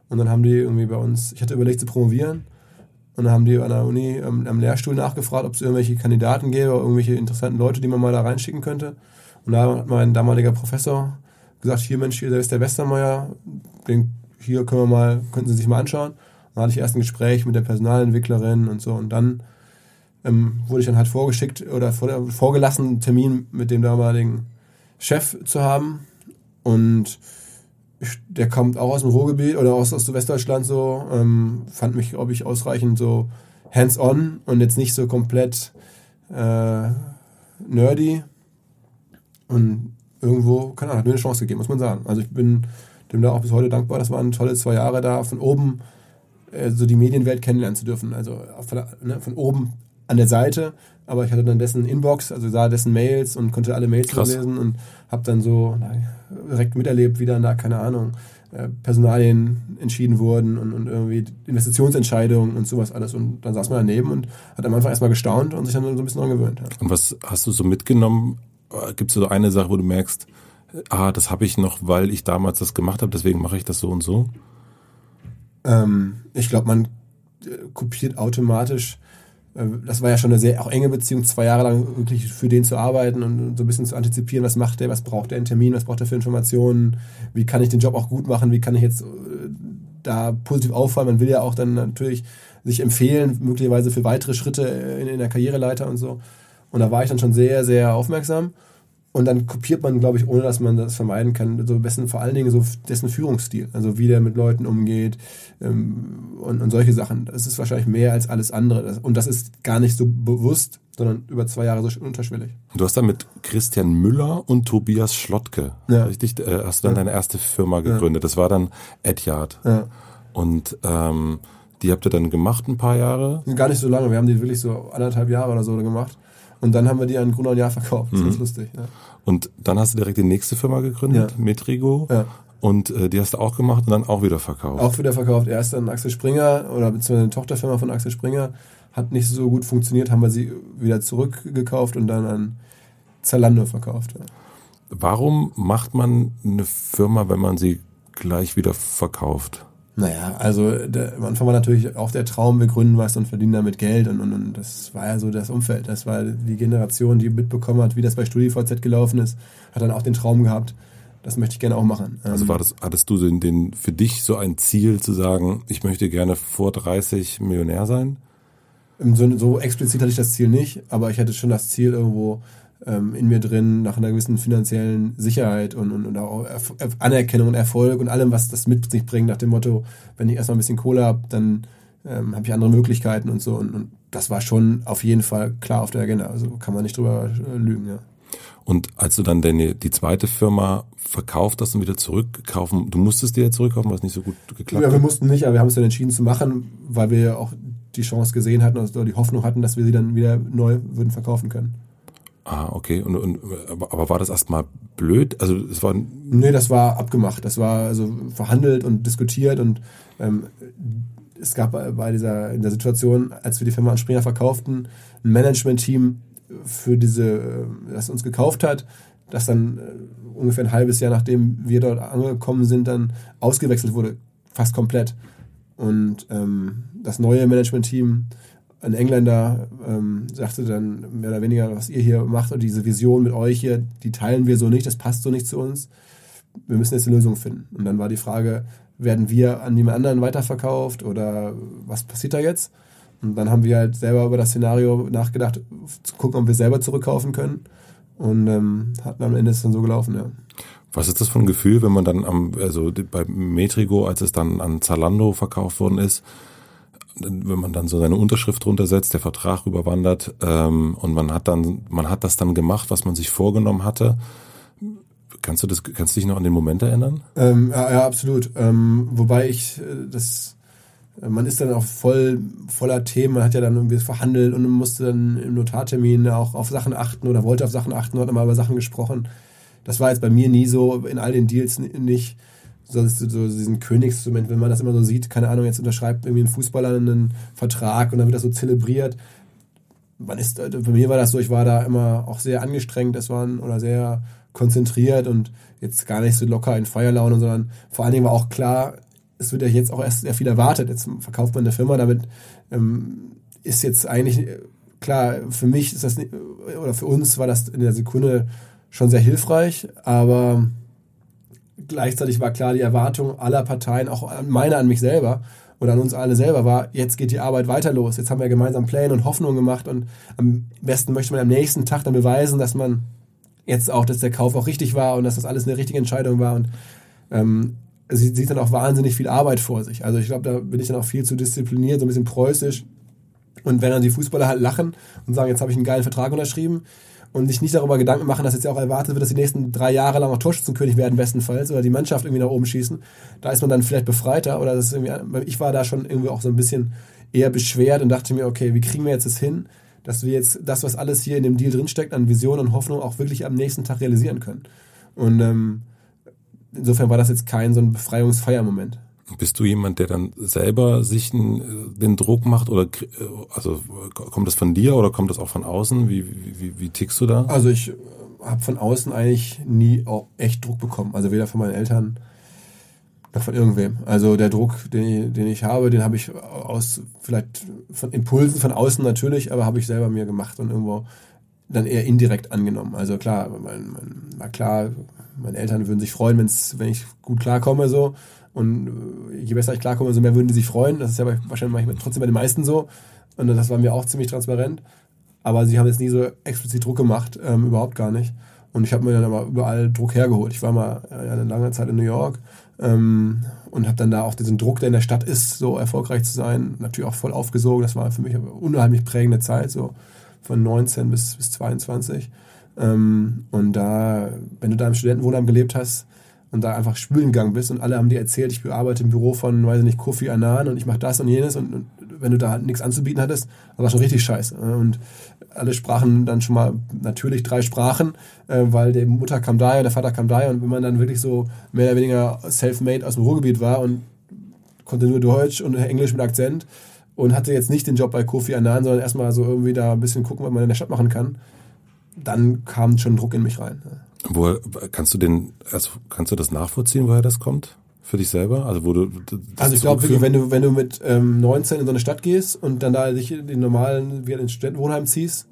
und dann haben die irgendwie bei uns, ich hatte überlegt zu promovieren und dann haben die an der Uni ähm, am Lehrstuhl nachgefragt, ob es irgendwelche Kandidaten gäbe oder irgendwelche interessanten Leute, die man mal da reinschicken könnte. Und da hat mein damaliger Professor gesagt, hier Mensch, hier ist der Westermeier, den hier können wir mal, könnten Sie sich mal anschauen. Dann hatte ich erst ein Gespräch mit der Personalentwicklerin und so und dann ähm, wurde ich dann halt vorgeschickt oder vorgelassen, einen Termin mit dem damaligen Chef zu haben und der kommt auch aus dem Ruhrgebiet oder aus, aus Westdeutschland so, ähm, fand mich, glaube ich, ausreichend so hands-on und jetzt nicht so komplett äh, nerdy und irgendwo, keine Ahnung, hat mir eine Chance gegeben, muss man sagen. Also ich bin dem da auch bis heute dankbar. Das waren tolle zwei Jahre da, von oben äh, so die Medienwelt kennenlernen zu dürfen. Also von, ne, von oben an der Seite, aber ich hatte dann dessen Inbox, also sah dessen Mails und konnte alle Mails Krass. lesen und habe dann so direkt miterlebt, wie dann da, keine Ahnung, äh, Personalien entschieden wurden und, und irgendwie Investitionsentscheidungen und sowas alles. Und dann saß man daneben und hat am Anfang erstmal gestaunt und sich dann so ein bisschen dran gewöhnt. Ja. Und was hast du so mitgenommen? Gibt es so eine Sache, wo du merkst, ah, das habe ich noch, weil ich damals das gemacht habe, deswegen mache ich das so und so? Ähm, ich glaube, man äh, kopiert automatisch. Äh, das war ja schon eine sehr auch enge Beziehung, zwei Jahre lang wirklich für den zu arbeiten und so ein bisschen zu antizipieren, was macht der, was braucht der in Termin, was braucht er für Informationen, wie kann ich den Job auch gut machen, wie kann ich jetzt äh, da positiv auffallen. Man will ja auch dann natürlich sich empfehlen, möglicherweise für weitere Schritte in, in der Karriereleiter und so. Und da war ich dann schon sehr, sehr aufmerksam. Und dann kopiert man, glaube ich, ohne dass man das vermeiden kann, so besten vor allen Dingen so dessen Führungsstil, also wie der mit Leuten umgeht ähm, und, und solche Sachen. Das ist wahrscheinlich mehr als alles andere. Und das ist gar nicht so bewusst, sondern über zwei Jahre so unterschwellig. Du hast dann mit Christian Müller und Tobias Schlottke, Ja. richtig, äh, hast du dann Ja. deine erste Firma gegründet. Das war dann Edyard. Ja. Und ähm, die habt ihr dann gemacht ein paar Jahre. Gar nicht so lange, wir haben die wirklich so anderthalb Jahre oder so gemacht. Und dann haben wir die an Gruner und Jahr verkauft. Das ist ganz lustig. Ja. Und dann hast du direkt die nächste Firma gegründet, Ja. Metrigo. Ja. Und äh, die hast du auch gemacht und dann auch wieder verkauft. Auch wieder verkauft. Erst an Axel Springer oder beziehungsweise eine Tochterfirma von Axel Springer. Hat nicht so gut funktioniert, haben wir sie wieder zurückgekauft und dann an Zalando verkauft. Ja. Warum macht man eine Firma, wenn man sie gleich wieder verkauft? Naja, also der, am Anfang war natürlich auch der Traum, wir gründen was und verdienen damit Geld und, und, und das war ja so das Umfeld. Das war die Generation, die mitbekommen hat, wie das bei StudiVZ gelaufen ist, hat dann auch den Traum gehabt, das möchte ich gerne auch machen. Also Ähm, war das, hattest du den, den für dich so ein Ziel zu sagen, ich möchte gerne vor 30 Millionär sein? Sinne, so explizit hatte ich das Ziel nicht, aber ich hatte schon das Ziel irgendwo in mir drin, nach einer gewissen finanziellen Sicherheit und, und, und auch Erf Anerkennung und Erfolg und allem, was das mit sich bringt, nach dem Motto, wenn ich erstmal ein bisschen Kohle habe, dann ähm, habe ich andere Möglichkeiten und so. Und, und das war schon auf jeden Fall klar auf der Agenda. Also kann man nicht drüber äh, lügen, ja. Und als du dann deine, die zweite Firma verkauft hast und wieder zurückkaufen, du musstest dir ja zurückkaufen, was nicht so gut geklappt Ja, wir hat. mussten nicht, aber wir haben uns dann entschieden zu machen, weil wir ja auch die Chance gesehen hatten oder die Hoffnung hatten, dass wir sie dann wieder neu würden verkaufen können. Ah, okay. Und, und, aber, war das erstmal blöd? Also es war Nee, das war abgemacht. Das war also verhandelt und diskutiert und ähm, es gab bei bei dieser in der Situation, als wir die Firma an Springer verkauften, ein Management-Team für diese, äh, das uns gekauft hat, das dann äh, ungefähr ein halbes Jahr nachdem wir dort angekommen sind, dann ausgewechselt wurde, fast komplett. Und ähm, das neue Management-Team, ein Engländer, ähm, sagte dann mehr oder weniger, was ihr hier macht und diese Vision mit euch hier, die teilen wir so nicht, das passt so nicht zu uns. Wir müssen jetzt eine Lösung finden. Und dann war die Frage, werden wir an jemand anderen weiterverkauft oder was passiert da jetzt? Und dann haben wir halt selber über das Szenario nachgedacht, zu gucken, ob wir selber zurückkaufen können. Und ähm, hatten am Ende ist es dann so gelaufen, ja. Was ist das für ein Gefühl, wenn man dann am, also bei Metrigo, als es dann an Zalando verkauft worden ist, wenn man dann so seine Unterschrift runtersetzt, der Vertrag überwandert ähm, und man hat dann, man hat das dann gemacht, was man sich vorgenommen hatte. Kannst du das, kannst du dich noch an den Moment erinnern? Ähm, ja, ja, absolut. Ähm, wobei ich äh, das, äh, man ist dann auch voll voller Themen, man hat ja dann irgendwie verhandelt und musste dann im Notartermin auch auf Sachen achten oder wollte auf Sachen achten, hat immer über Sachen gesprochen. Das war jetzt bei mir nie so, in all den Deals ni- nicht. So, so, diesen Königsmoment, wenn man das immer so sieht, keine Ahnung, jetzt unterschreibt irgendwie ein Fußballer einen Vertrag und dann wird das so zelebriert. Man ist, äh, bei mir war das so, ich war da immer auch sehr angestrengt, das waren oder sehr konzentriert und jetzt gar nicht so locker in Feierlaune, sondern vor allen Dingen war auch klar, es wird ja jetzt auch erst sehr viel erwartet. Jetzt verkauft man eine Firma, damit ähm, ist jetzt eigentlich äh, klar, für mich ist das nicht, oder für uns war das in der Sekunde schon sehr hilfreich, aber gleichzeitig war klar, die Erwartung aller Parteien, auch an- meine an mich selber oder an uns alle selber war, jetzt geht die Arbeit weiter los. Jetzt haben wir gemeinsam Pläne und Hoffnungen gemacht und am besten möchte man am nächsten Tag dann beweisen, dass man jetzt auch, dass der Kauf auch richtig war und dass das alles eine richtige Entscheidung war und ähm, sie sieht dann auch wahnsinnig viel Arbeit vor sich. Also ich glaube, da bin ich dann auch viel zu diszipliniert, so ein bisschen preußisch. Und wenn dann die Fußballer halt lachen und sagen, jetzt habe ich einen geilen Vertrag unterschrieben und sich nicht darüber Gedanken machen, dass jetzt ja auch erwartet wird, dass die nächsten drei Jahre lang auch Torschützenkönig werden, bestenfalls, oder die Mannschaft irgendwie nach oben schießen, da ist man dann vielleicht befreiter. Oder das ist irgendwie, ich war da schon irgendwie auch so ein bisschen eher beschwert und dachte mir, okay, wie kriegen wir jetzt das hin, dass wir jetzt das, was alles hier in dem Deal drinsteckt, an Vision und Hoffnung auch wirklich am nächsten Tag realisieren können. Und ähm, insofern war das jetzt kein so ein Befreiungsfeiermoment. Bist du jemand, der dann selber sich den Druck macht oder also kommt das von dir oder kommt das auch von außen? Wie, wie, wie tickst du da? Also ich habe von außen eigentlich nie auch echt Druck bekommen. Also weder von meinen Eltern noch von irgendwem. Also der Druck, den ich, den ich habe, den habe ich aus vielleicht von Impulsen von außen natürlich, aber habe ich selber mir gemacht und irgendwo dann eher indirekt angenommen. Also klar, mein, mein, na klar, meine Eltern würden sich freuen, wenn's, wenn ich gut klarkomme so. Und äh, je besser ich klarkomme, umso mehr würden die sich freuen. Das ist ja wahrscheinlich trotzdem bei den meisten so. Und das war mir auch ziemlich transparent. Aber sie haben jetzt nie so explizit Druck gemacht, ähm, überhaupt gar nicht. Und ich habe mir dann aber überall Druck hergeholt. Ich war mal ja, eine lange Zeit in New York ähm, und habe dann da auch diesen Druck, der in der Stadt ist, so erfolgreich zu sein, natürlich auch voll aufgesogen. Das war für mich eine unheimlich prägende Zeit, so von 19 bis, bis 22. Ähm, und da, wenn du da im Studentenwohnheim gelebt hast, und da einfach spülen gegangen bist und alle haben dir erzählt, ich arbeite im Büro von, weiß ich nicht, Kofi Annan und ich mache das und jenes und, und, wenn du da halt nichts anzubieten hattest, das war schon richtig scheiße. Und alle sprachen dann schon mal natürlich drei Sprachen, äh, weil die Mutter kam daher, der Vater kam daher und wenn man dann wirklich so mehr oder weniger self-made aus dem Ruhrgebiet war und konnte nur Deutsch und Englisch mit Akzent und hatte jetzt nicht den Job bei Kofi Annan, sondern erstmal so irgendwie da ein bisschen gucken, was man in der Stadt machen kann, dann kam schon Druck in mich rein. Wo kannst du den, also kannst du das nachvollziehen, woher das kommt? Für dich selber? Also wo du Also ich glaube wirklich, wenn du, wenn du mit ähm, 19 in so eine Stadt gehst und dann da dich den normalen, wie in Studentenwohnheim ziehst,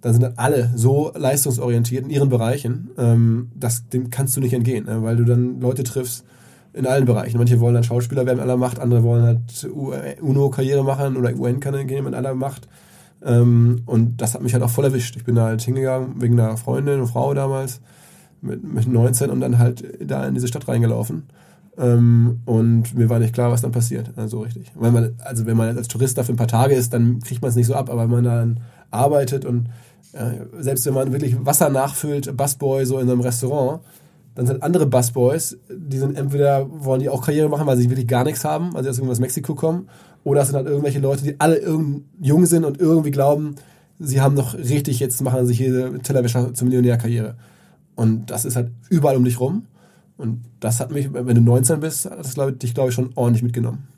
dann sind dann alle so leistungsorientiert in ihren Bereichen, ähm, das, dem kannst du nicht entgehen, ne? weil du dann Leute triffst in allen Bereichen. Manche wollen dann Schauspieler werden in aller Macht, andere wollen halt UNO-Karriere machen oder UN-Karriere in aller Macht. Ähm, und das hat mich halt auch voll erwischt. Ich bin da halt hingegangen wegen einer Freundin und Frau damals mit, mit 19 und dann halt da in diese Stadt reingelaufen. Ähm, und mir war nicht klar, was dann passiert. Also richtig. Weil man, also wenn man als Tourist da für ein paar Tage ist, dann kriegt man es nicht so ab, aber wenn man dann arbeitet und äh, selbst wenn man wirklich Wasser nachfüllt, Busboy so in einem Restaurant, dann sind andere Busboys, die sind entweder wollen die auch Karriere machen, weil sie wirklich gar nichts haben, weil sie aus irgendwas Mexiko kommen, oder es sind halt irgendwelche Leute, die alle jung sind und irgendwie glauben, sie haben noch richtig, jetzt machen sich hier Tellerwäscher zur Millionärkarriere. Und das ist halt überall um dich rum. Und das hat mich, wenn du 19 bist, hat das glaub, dich, glaube ich, schon ordentlich mitgenommen.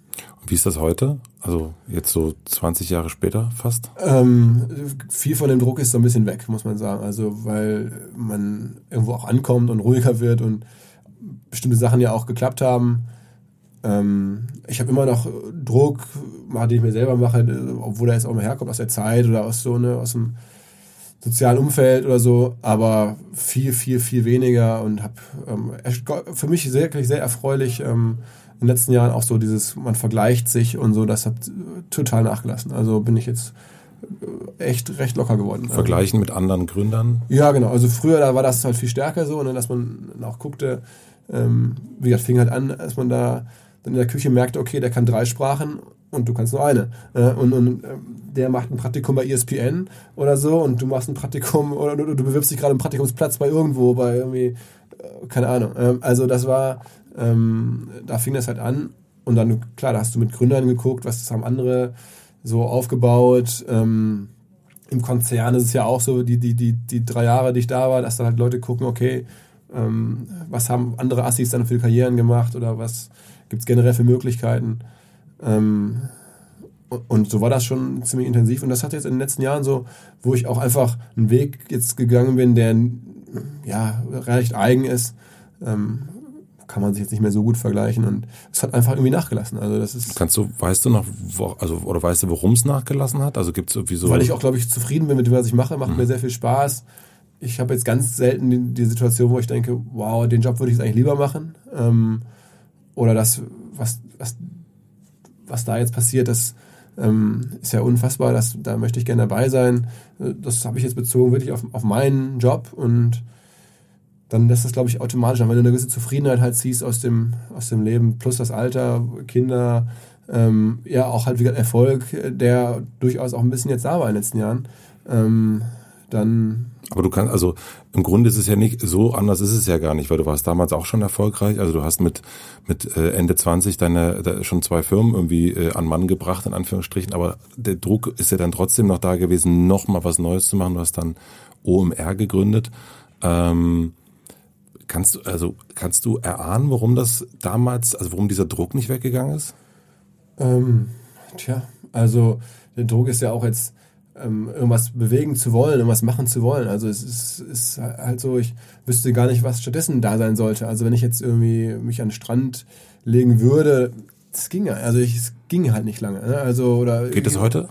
Wie ist das heute? Also jetzt so 20 Jahre später fast? Ähm, viel von dem Druck ist so ein bisschen weg, muss man sagen. Also weil man irgendwo auch ankommt und ruhiger wird und bestimmte Sachen ja auch geklappt haben. Ähm, ich habe immer noch Druck, den ich mir selber mache, obwohl er jetzt auch mal herkommt aus der Zeit oder aus so ne, aus dem sozialen Umfeld oder so, aber viel, viel, viel weniger und habe ähm, für mich sehr, sehr erfreulich ähm, in den letzten Jahren auch so dieses, man vergleicht sich und so, das hat total nachgelassen. Also bin ich jetzt äh, echt recht locker geworden. Vergleichen mit anderen Gründern? Ja, genau. Also früher, da war das halt viel stärker so, ne, dass man auch guckte, ähm, wie gesagt, fing halt an, als man da dann in der Küche merkte, okay, der kann drei Sprachen und du kannst nur eine. Äh, und, und ähm, der macht ein Praktikum bei ESPN oder so und du machst ein Praktikum oder du, du bewirbst dich gerade einen Praktikumsplatz bei irgendwo, bei irgendwie, äh, keine Ahnung. Ähm, also das war, ähm, da fing das halt an und dann, klar, da hast du mit Gründern geguckt, was haben andere so aufgebaut. Ähm, Im Konzern ist es ja auch so, die, die, die, die drei Jahre, die ich da war, dass dann halt Leute gucken, okay, ähm, was haben andere Assis dann für Karrieren gemacht oder was gibt es generell für Möglichkeiten. Ähm, und so war das schon ziemlich intensiv. Und das hat jetzt in den letzten Jahren so, wo ich auch einfach einen Weg jetzt gegangen bin, der ja recht eigen ist, ähm, kann man sich jetzt nicht mehr so gut vergleichen. Und es hat einfach irgendwie nachgelassen. Also das ist. Kannst du, weißt du noch, wo, also oder weißt du, warum es nachgelassen hat? Also gibt es irgendwie so. Weil ich auch, glaube ich, zufrieden bin mit dem, was ich mache, macht mhm. mir sehr viel Spaß. Ich habe jetzt ganz selten die, die, Situation, wo ich denke, wow, den Job würde ich jetzt eigentlich lieber machen. Ähm, oder das, was, was, was da jetzt passiert, das ähm, ist ja unfassbar, das, da möchte ich gerne dabei sein. Das habe ich jetzt bezogen wirklich auf, auf meinen Job und dann lässt das, glaube ich, automatisch an. Wenn du eine gewisse Zufriedenheit halt ziehst aus dem, aus dem Leben, plus das Alter, Kinder, ähm, ja, auch halt wieder Erfolg, der durchaus auch ein bisschen jetzt da war in den letzten Jahren, ähm, dann Aber du kannst, also im Grunde ist es ja nicht, so anders ist es ja gar nicht, weil du warst damals auch schon erfolgreich. Also du hast mit, mit äh, Ende 20 deine schon zwei Firmen irgendwie äh, an Mann gebracht, in Anführungsstrichen, aber der Druck ist ja dann trotzdem noch da gewesen, noch mal was Neues zu machen. Du hast dann OMR gegründet. Ähm, kannst du, also kannst du erahnen, warum das damals, also warum dieser Druck nicht weggegangen ist? Ähm, tja, also der Druck ist ja auch jetzt ähm, irgendwas bewegen zu wollen, irgendwas machen zu wollen. Also es ist, ist halt so, ich wüsste gar nicht, was stattdessen da sein sollte. Also wenn ich jetzt irgendwie mich an den Strand legen würde, das ging ja. Also ich, es ging halt nicht lange. Ne? Also oder geht es heute?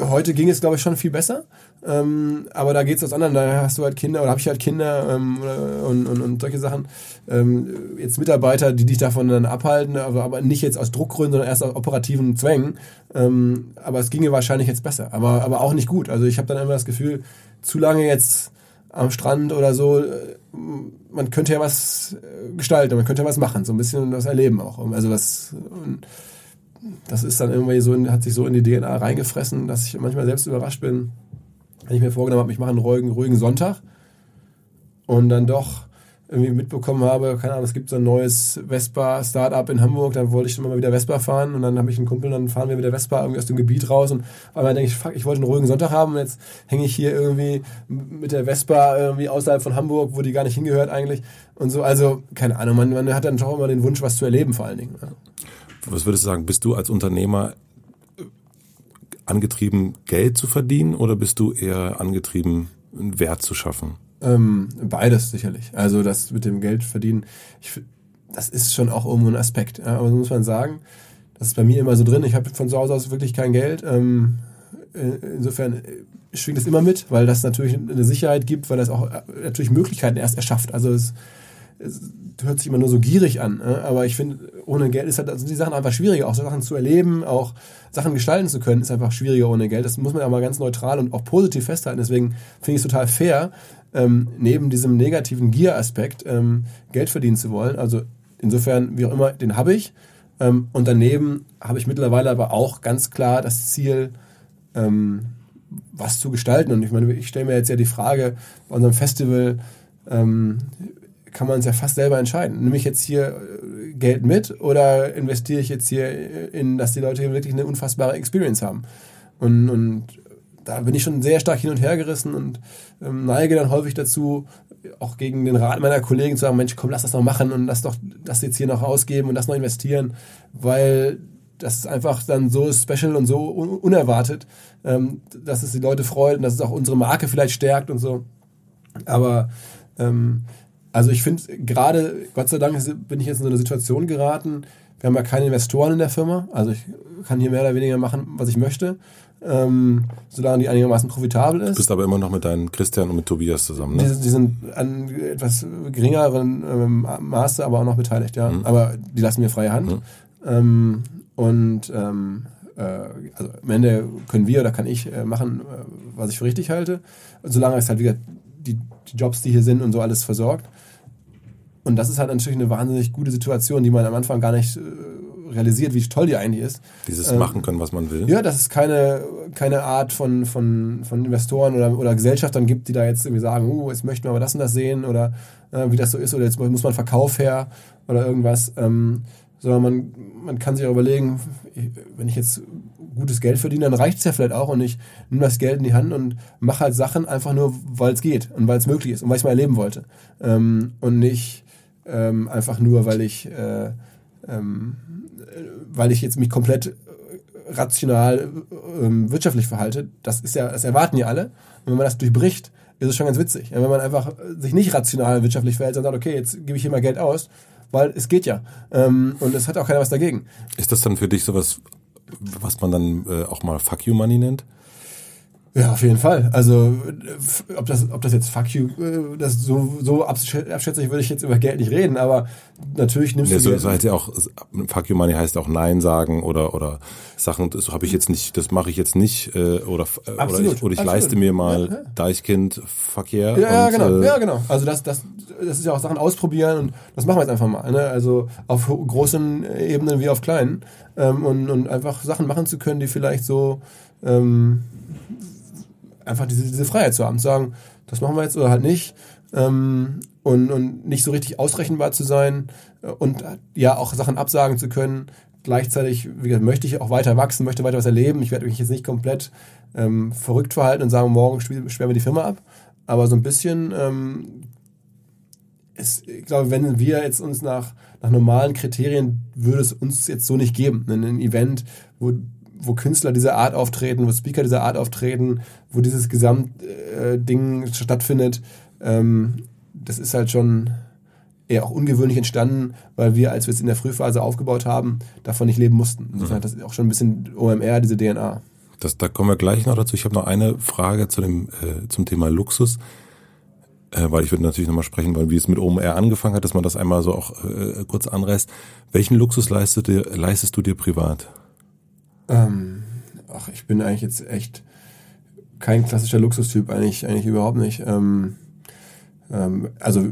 Heute ging es, glaube ich, schon viel besser. Ähm, aber da geht es aus anderen, da hast du halt Kinder oder habe ich halt Kinder ähm, und, und, und solche Sachen. Ähm, jetzt Mitarbeiter, die dich davon dann abhalten, aber, aber nicht jetzt aus Druckgründen, sondern erst aus operativen Zwängen. Ähm, aber es ginge wahrscheinlich jetzt besser, aber, aber auch nicht gut. Also ich habe dann immer das Gefühl, zu lange jetzt am Strand oder so, äh, man könnte ja was äh, gestalten, man könnte ja was machen, so ein bisschen was erleben auch. Also das, das ist dann irgendwie so, hat sich so in die DNA reingefressen, dass ich manchmal selbst überrascht bin, wenn ich mir vorgenommen habe, ich mache einen ruhigen, ruhigen Sonntag und dann doch irgendwie mitbekommen habe, keine Ahnung, es gibt so ein neues Vespa-Startup in Hamburg, da wollte ich dann mal wieder Vespa fahren und dann habe ich einen Kumpel, dann fahren wir mit der Vespa irgendwie aus dem Gebiet raus und aber denke ich, fuck, ich wollte einen ruhigen Sonntag haben und jetzt hänge ich hier irgendwie mit der Vespa irgendwie außerhalb von Hamburg, wo die gar nicht hingehört eigentlich und so, also keine Ahnung, man, man hat dann doch immer den Wunsch, was zu erleben vor allen Dingen. Was würdest du sagen, bist du als Unternehmer angetrieben, Geld zu verdienen oder bist du eher angetrieben, einen Wert zu schaffen? Ähm, beides sicherlich. Also das mit dem Geld verdienen, ich, das ist schon auch irgendwo ein Aspekt. Ja, aber so muss man sagen, das ist bei mir immer so drin. Ich habe von zu Hause aus wirklich kein Geld. Ähm, äh, insofern äh, schwingt es immer mit, weil das natürlich eine Sicherheit gibt, weil das auch äh, natürlich Möglichkeiten erst erschafft. Also es, hört sich immer nur so gierig an, aber ich finde, ohne Geld ist halt, also die Sachen einfach schwieriger, auch so Sachen zu erleben, auch Sachen gestalten zu können, ist einfach schwieriger ohne Geld. Das muss man ja mal ganz neutral und auch positiv festhalten. Deswegen finde ich es total fair, ähm, neben diesem negativen Gier-Aspekt ähm, Geld verdienen zu wollen. Also insofern, wie auch immer, den habe ich. Ähm, und daneben habe ich mittlerweile aber auch ganz klar das Ziel, ähm, was zu gestalten. Und ich meine, ich stelle mir jetzt ja die Frage bei unserem Festival, ähm, kann man es ja fast selber entscheiden. Nehme ich jetzt hier äh, Geld mit oder investiere ich jetzt hier in, dass die Leute wirklich eine unfassbare Experience haben? Und, und da bin ich schon sehr stark hin und her gerissen und ähm, neige dann häufig dazu, auch gegen den Rat meiner Kollegen zu sagen, Mensch, komm, lass das noch machen und lass doch das jetzt hier noch ausgeben und das noch investieren, weil das ist einfach dann so special und so unerwartet, ähm, dass es die Leute freut und dass es auch unsere Marke vielleicht stärkt und so. Aber ähm, also ich finde gerade, Gott sei Dank bin ich jetzt in so eine Situation geraten, wir haben ja keine Investoren in der Firma, also ich kann hier mehr oder weniger machen, was ich möchte, ähm, solange die einigermaßen profitabel ist. Du bist aber immer noch mit deinen Christian und mit Tobias zusammen, ne? Die, die sind an etwas geringeren ähm, Maße aber auch noch beteiligt, ja. Mhm. Aber die lassen mir freie Hand. Mhm. Ähm, und ähm, äh, also am Ende können wir oder kann ich äh, machen, äh, was ich für richtig halte, solange es halt wieder die, die Jobs, die hier sind und so alles versorgt. Und das ist halt natürlich eine wahnsinnig gute Situation, die man am Anfang gar nicht äh, realisiert, wie toll die eigentlich ist. Dieses ähm, machen können, was man will. Ja, dass es keine, keine Art von, von, von Investoren oder, oder Gesellschaftern gibt, die da jetzt irgendwie sagen, uh, jetzt möchten wir aber das und das sehen oder äh, wie das so ist oder jetzt muss man Verkauf her oder irgendwas. Ähm, sondern man, man kann sich auch überlegen, wenn ich jetzt gutes Geld verdiene, dann reicht es ja vielleicht auch und ich nehme das Geld in die Hand und mache halt Sachen einfach nur, weil es geht und weil es möglich ist und weil ich es mal erleben wollte. Ähm, und nicht ähm, einfach nur, weil ich, äh, ähm, weil ich jetzt mich komplett äh, rational ähm, wirtschaftlich verhalte. Das ist ja, das erwarten ja alle. Und wenn man das durchbricht, ist es schon ganz witzig. Wenn man einfach sich nicht rational wirtschaftlich verhält, sondern sagt, okay, jetzt gebe ich hier mal Geld aus, weil es geht ja. Ähm, und es hat auch keiner was dagegen. Ist das dann für dich sowas, was man dann äh, auch mal Fuck You Money nennt? Ja, auf jeden Fall. Also ob das, ob das jetzt fuck you, äh, das so, so abschätzig würde ich jetzt über Geld nicht reden, aber natürlich nimmst nee, du. So, so heißt ja auch, fuck you money heißt auch Nein sagen oder oder Sachen, das habe ich jetzt nicht, das mache ich jetzt nicht äh, oder absolut, oder ich, oder ich leiste mir mal ja, ja. Deichkind Verkehr. Ja, ja, genau, äh, ja, genau. Also das, das, das ist ja auch Sachen ausprobieren und das machen wir jetzt einfach mal. Ne? Also auf großen Ebenen wie auf kleinen ähm, und, und einfach Sachen machen zu können, die vielleicht so ähm, einfach diese, diese Freiheit zu haben, zu sagen, das machen wir jetzt oder halt nicht. Ähm, und, und nicht so richtig ausrechenbar zu sein äh, und ja auch Sachen absagen zu können. Gleichzeitig wie gesagt, möchte ich auch weiter wachsen, möchte weiter was erleben. Ich werde mich jetzt nicht komplett ähm, verrückt verhalten und sagen, morgen sperren wir die Firma ab. Aber so ein bisschen, ähm, ist, ich glaube, wenn wir jetzt uns nach, nach normalen Kriterien, würde es uns jetzt so nicht geben. Ein Event, wo wo Künstler dieser Art auftreten, wo Speaker dieser Art auftreten, wo dieses Gesamtding äh, stattfindet, ähm, das ist halt schon eher auch ungewöhnlich entstanden, weil wir, als wir es in der Frühphase aufgebaut haben, davon nicht leben mussten. Insofern mhm. hat das auch schon ein bisschen OMR, diese DNA. Das, da kommen wir gleich noch dazu. Ich habe noch eine Frage zu dem, äh, zum Thema Luxus. Äh, weil ich würde natürlich nochmal sprechen wollen, wie es mit OMR angefangen hat, dass man das einmal so auch äh, kurz anreißt. Welchen Luxus leistest du dir, leistest du dir privat? Ähm, ach, ich bin eigentlich jetzt echt kein klassischer Luxustyp, eigentlich, eigentlich überhaupt nicht. Ähm, ähm, also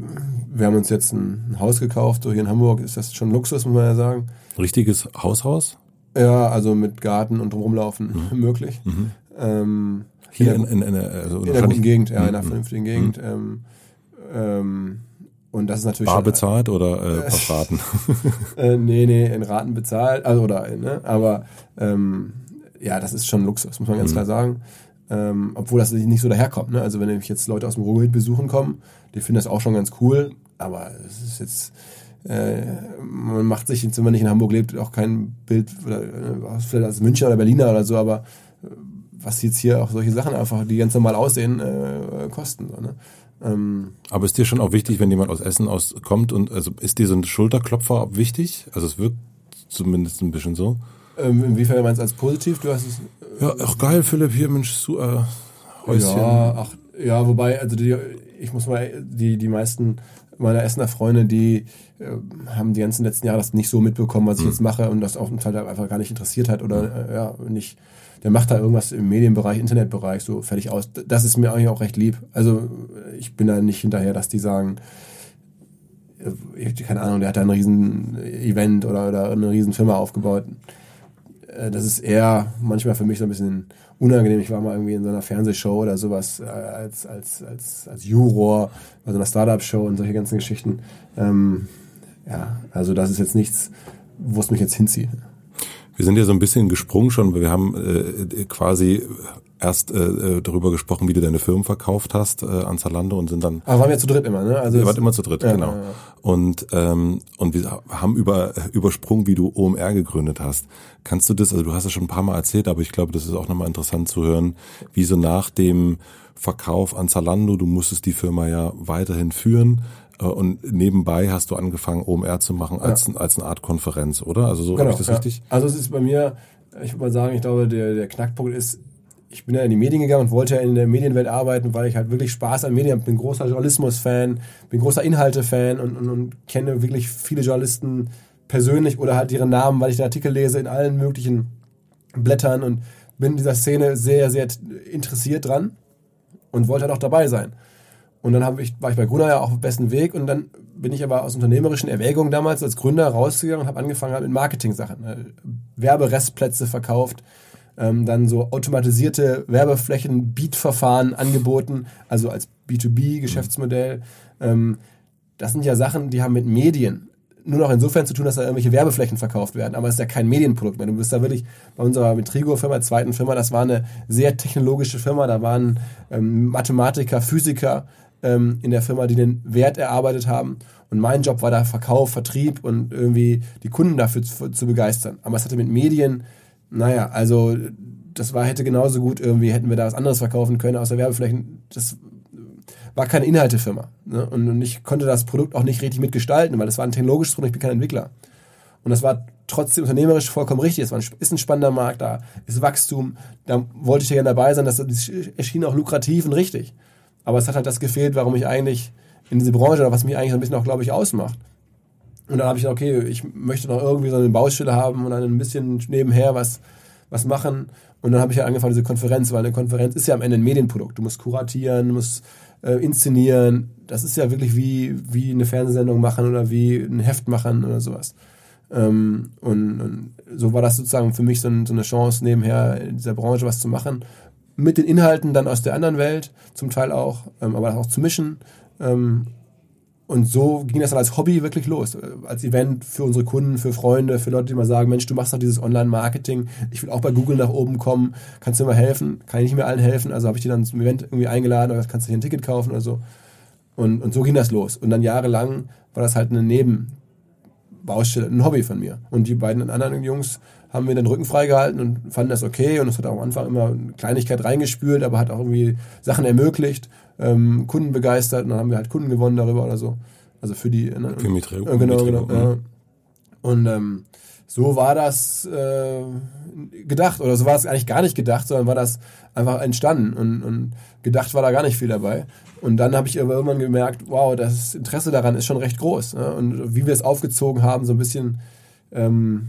wir haben uns jetzt ein, Haus gekauft, so hier in Hamburg ist das schon Luxus, muss man ja sagen. Richtiges Haushaus? Ja, also mit Garten und rumlaufen mhm. (laughs) möglich. Mhm. Ähm, hier in, in, in, also in einer guten Gegend, ja, in einer mhm. vernünftigen Gegend. Mhm. Ähm, ähm, und das ist natürlich. Bar bezahlt oder äh, (laughs) Raten? äh, nee, nee, in Raten bezahlt, also oder, ne, aber ähm, ja, das ist schon Luxus, muss man ganz mhm. klar sagen. Ähm, obwohl das nicht so daherkommt. Ne? Also wenn nämlich jetzt Leute aus dem Ruhrgebiet besuchen kommen, die finden das auch schon ganz cool, aber es ist jetzt, äh, man macht sich, wenn man nicht in Hamburg lebt, auch kein Bild, oder, äh, vielleicht als Münchner oder Berliner oder so, aber äh, was jetzt hier auch solche Sachen einfach, die ganz normal aussehen, äh, kosten. So, ne? Ähm, aber ist dir schon auch wichtig, wenn jemand aus Essen aus kommt und also ist dir so ein Schulterklopfer wichtig? Also es wirkt zumindest ein bisschen so. Ähm, inwiefern meinst du als positiv? Du hast es ja, ach geil, Philipp, hier, Mensch, so, äh, Häuschen. Ja, ach, ja, wobei, also die, ich muss mal, die, die meisten meiner Essener Freunde, die äh, haben die ganzen letzten Jahre das nicht so mitbekommen, was ich mhm. jetzt mache und das auch Teil einfach gar nicht interessiert hat oder mhm. äh, ja, nicht, der macht da irgendwas im Medienbereich, Internetbereich so fertig aus. Das ist mir eigentlich auch recht lieb. Also ich bin da nicht hinterher, dass die sagen, äh, keine Ahnung, der hat da ein riesen Event oder, oder eine riesen Firma aufgebaut. Äh, das ist eher manchmal für mich so ein bisschen unangenehm. Ich war mal irgendwie in so einer Fernsehshow oder sowas äh, als, als, als, als Juror bei so einer Startup-Show und solche ganzen Geschichten. Ähm, ja, also das ist jetzt nichts, wo es mich jetzt hinzieht. Wir sind ja so ein bisschen gesprungen schon, weil wir haben äh, quasi erst äh, äh, darüber gesprochen, wie du deine Firmen verkauft hast äh, an Zalando und sind dann. Aber waren wir zu dritt immer, ne? Also wir waren immer zu dritt, ja, genau. Ja, ja. Und ähm, und wir haben über übersprungen, wie du OMR gegründet hast. Kannst du das? Also du hast es schon ein paar Mal erzählt, aber ich glaube, das ist auch nochmal interessant zu hören, wie so nach dem Verkauf an Zalando, du musstest die Firma ja weiterhin führen. Äh, und nebenbei hast du angefangen, OMR zu machen als, als eine Art Konferenz, oder? Also so genau, habe ich das richtig? Also es ist bei mir, ich würde mal sagen, ich glaube, der, der Knackpunkt ist, ich bin ja in die Medien gegangen und wollte ja in der Medienwelt arbeiten, weil ich halt wirklich Spaß an Medien habe. Bin großer Journalismus-Fan, bin großer Inhalte-Fan und, und, und kenne wirklich viele Journalisten persönlich oder halt ihre Namen, weil ich den Artikel lese in allen möglichen Blättern und bin in dieser Szene sehr, sehr interessiert dran und wollte halt auch dabei sein. Und dann ich, war ich bei Gruner ja auch auf dem besten Weg und dann bin ich aber aus unternehmerischen Erwägungen damals als Gründer rausgegangen und habe angefangen halt mit Marketing-Sachen. Ne? Werberestplätze verkauft, ähm, dann so automatisierte Werbeflächen, Beat-Verfahren angeboten, also als B2B-Geschäftsmodell. Ähm, das sind ja Sachen, die haben mit Medien nur noch insofern zu tun, dass da irgendwelche Werbeflächen verkauft werden, aber es ist ja kein Medienprodukt mehr. Du bist da wirklich bei unserer Metrigo-Firma, zweiten Firma, das war eine sehr technologische Firma, da waren ähm, Mathematiker, Physiker ähm, in der Firma, die den Wert erarbeitet haben. Und mein Job war da Verkauf, Vertrieb und irgendwie die Kunden dafür zu, zu begeistern. Aber es hatte mit Medien naja, also das war, hätte genauso gut irgendwie, hätten wir da was anderes verkaufen können außer Werbeflächen. Das war keine Inhaltefirma. Ne? Und, ich konnte das Produkt auch nicht richtig mitgestalten, weil das war ein technologisches Produkt, ich bin kein Entwickler. Und das war trotzdem unternehmerisch vollkommen richtig. Es war ein, ist ein spannender Markt, da ist Wachstum, da wollte ich ja gerne dabei sein, das, das erschien auch lukrativ und richtig. Aber es hat halt das gefehlt, warum ich eigentlich in diese Branche oder was mich eigentlich so ein bisschen auch, glaube ich, ausmacht. Und dann habe ich gesagt, okay, ich möchte noch irgendwie so eine Baustelle haben und dann ein bisschen nebenher was, was machen. Und dann habe ich ja angefangen, diese Konferenz, weil eine Konferenz ist ja am Ende ein Medienprodukt. Du musst kuratieren, du musst äh, inszenieren. Das ist ja wirklich wie, wie eine Fernsehsendung machen oder wie ein Heft machen oder sowas. Ähm, und, und, so war das sozusagen für mich so, ein, so, eine Chance, nebenher in dieser Branche was zu machen. Mit den Inhalten dann aus der anderen Welt, zum Teil auch, ähm, aber auch zu mischen. Ähm, und so ging das dann als Hobby wirklich los. Äh, als Event für unsere Kunden, für Freunde, für Leute, die mal sagen, Mensch, du machst doch dieses Online-Marketing, ich will auch bei Google nach oben kommen, kannst du mir mal helfen? Kann ich nicht mehr allen helfen? Also habe ich die dann zum Event irgendwie eingeladen oder kannst du hier ein Ticket kaufen oder so. Und, und so ging das los. Und dann jahrelang war das halt eine Nebenbaustelle, ein Hobby von mir. Und die beiden anderen Jungs haben mir den Rücken freigehalten und fanden das okay. Und es hat auch am Anfang immer eine Kleinigkeit reingespült, aber hat auch irgendwie Sachen ermöglicht, ähm, Kunden begeistert. Und dann haben wir halt Kunden gewonnen darüber oder so. Also für die. Ne, für Mitrio, äh, genau, genau. Ja. Und ähm, so war das äh, gedacht. Oder so war es eigentlich gar nicht gedacht, sondern war das einfach entstanden. Und, und gedacht war da gar nicht viel dabei. Und dann habe ich aber irgendwann gemerkt, wow, das Interesse daran ist schon recht groß. Ne? Und wie wir es aufgezogen haben, so ein bisschen ähm,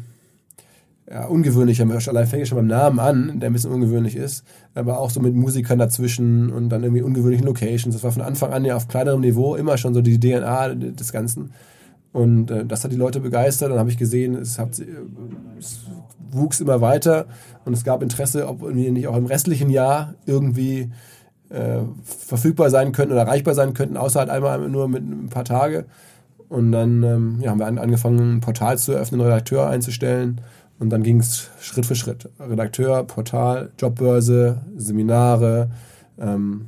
ja, ungewöhnlich, allein fängt schon beim Namen an, der ein bisschen ungewöhnlich ist, aber auch so mit Musikern dazwischen und dann irgendwie ungewöhnlichen Locations. Das war von Anfang an ja auf kleinerem Niveau immer schon so die DNA des Ganzen. Und äh, das hat die Leute begeistert. Dann habe ich gesehen, es, hat, es wuchs immer weiter und es gab Interesse, ob wir nicht auch im restlichen Jahr irgendwie äh, verfügbar sein könnten oder erreichbar sein könnten, außer halt einmal nur mit ein paar Tage. Und dann ähm, ja, haben wir angefangen, ein Portal zu eröffnen, einen Redakteur einzustellen und dann ging es Schritt für Schritt. Redakteur, Portal, Jobbörse, Seminare, ähm,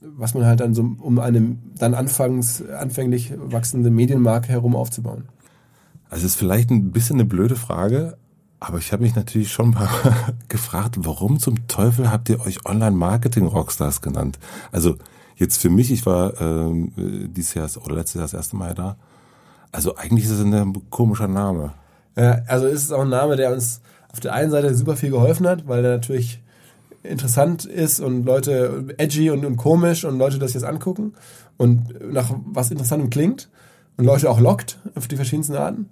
was man halt dann so, um eine dann anfangs, anfänglich wachsende Medienmarke herum aufzubauen. Also ist vielleicht ein bisschen eine blöde Frage, aber ich habe mich natürlich schon mal (laughs) gefragt, warum zum Teufel habt ihr euch Online-Marketing-Rockstars genannt? Also jetzt für mich, ich war ähm, dieses Jahr oder letztes Jahr das erste Mal da. Also eigentlich ist es ein komischer Name. Also ist es auch ein Name, der uns auf der einen Seite super viel geholfen hat, weil der natürlich interessant ist und Leute edgy und, und komisch und Leute das jetzt angucken und nach was Interessantem klingt und Leute auch lockt auf die verschiedensten Arten.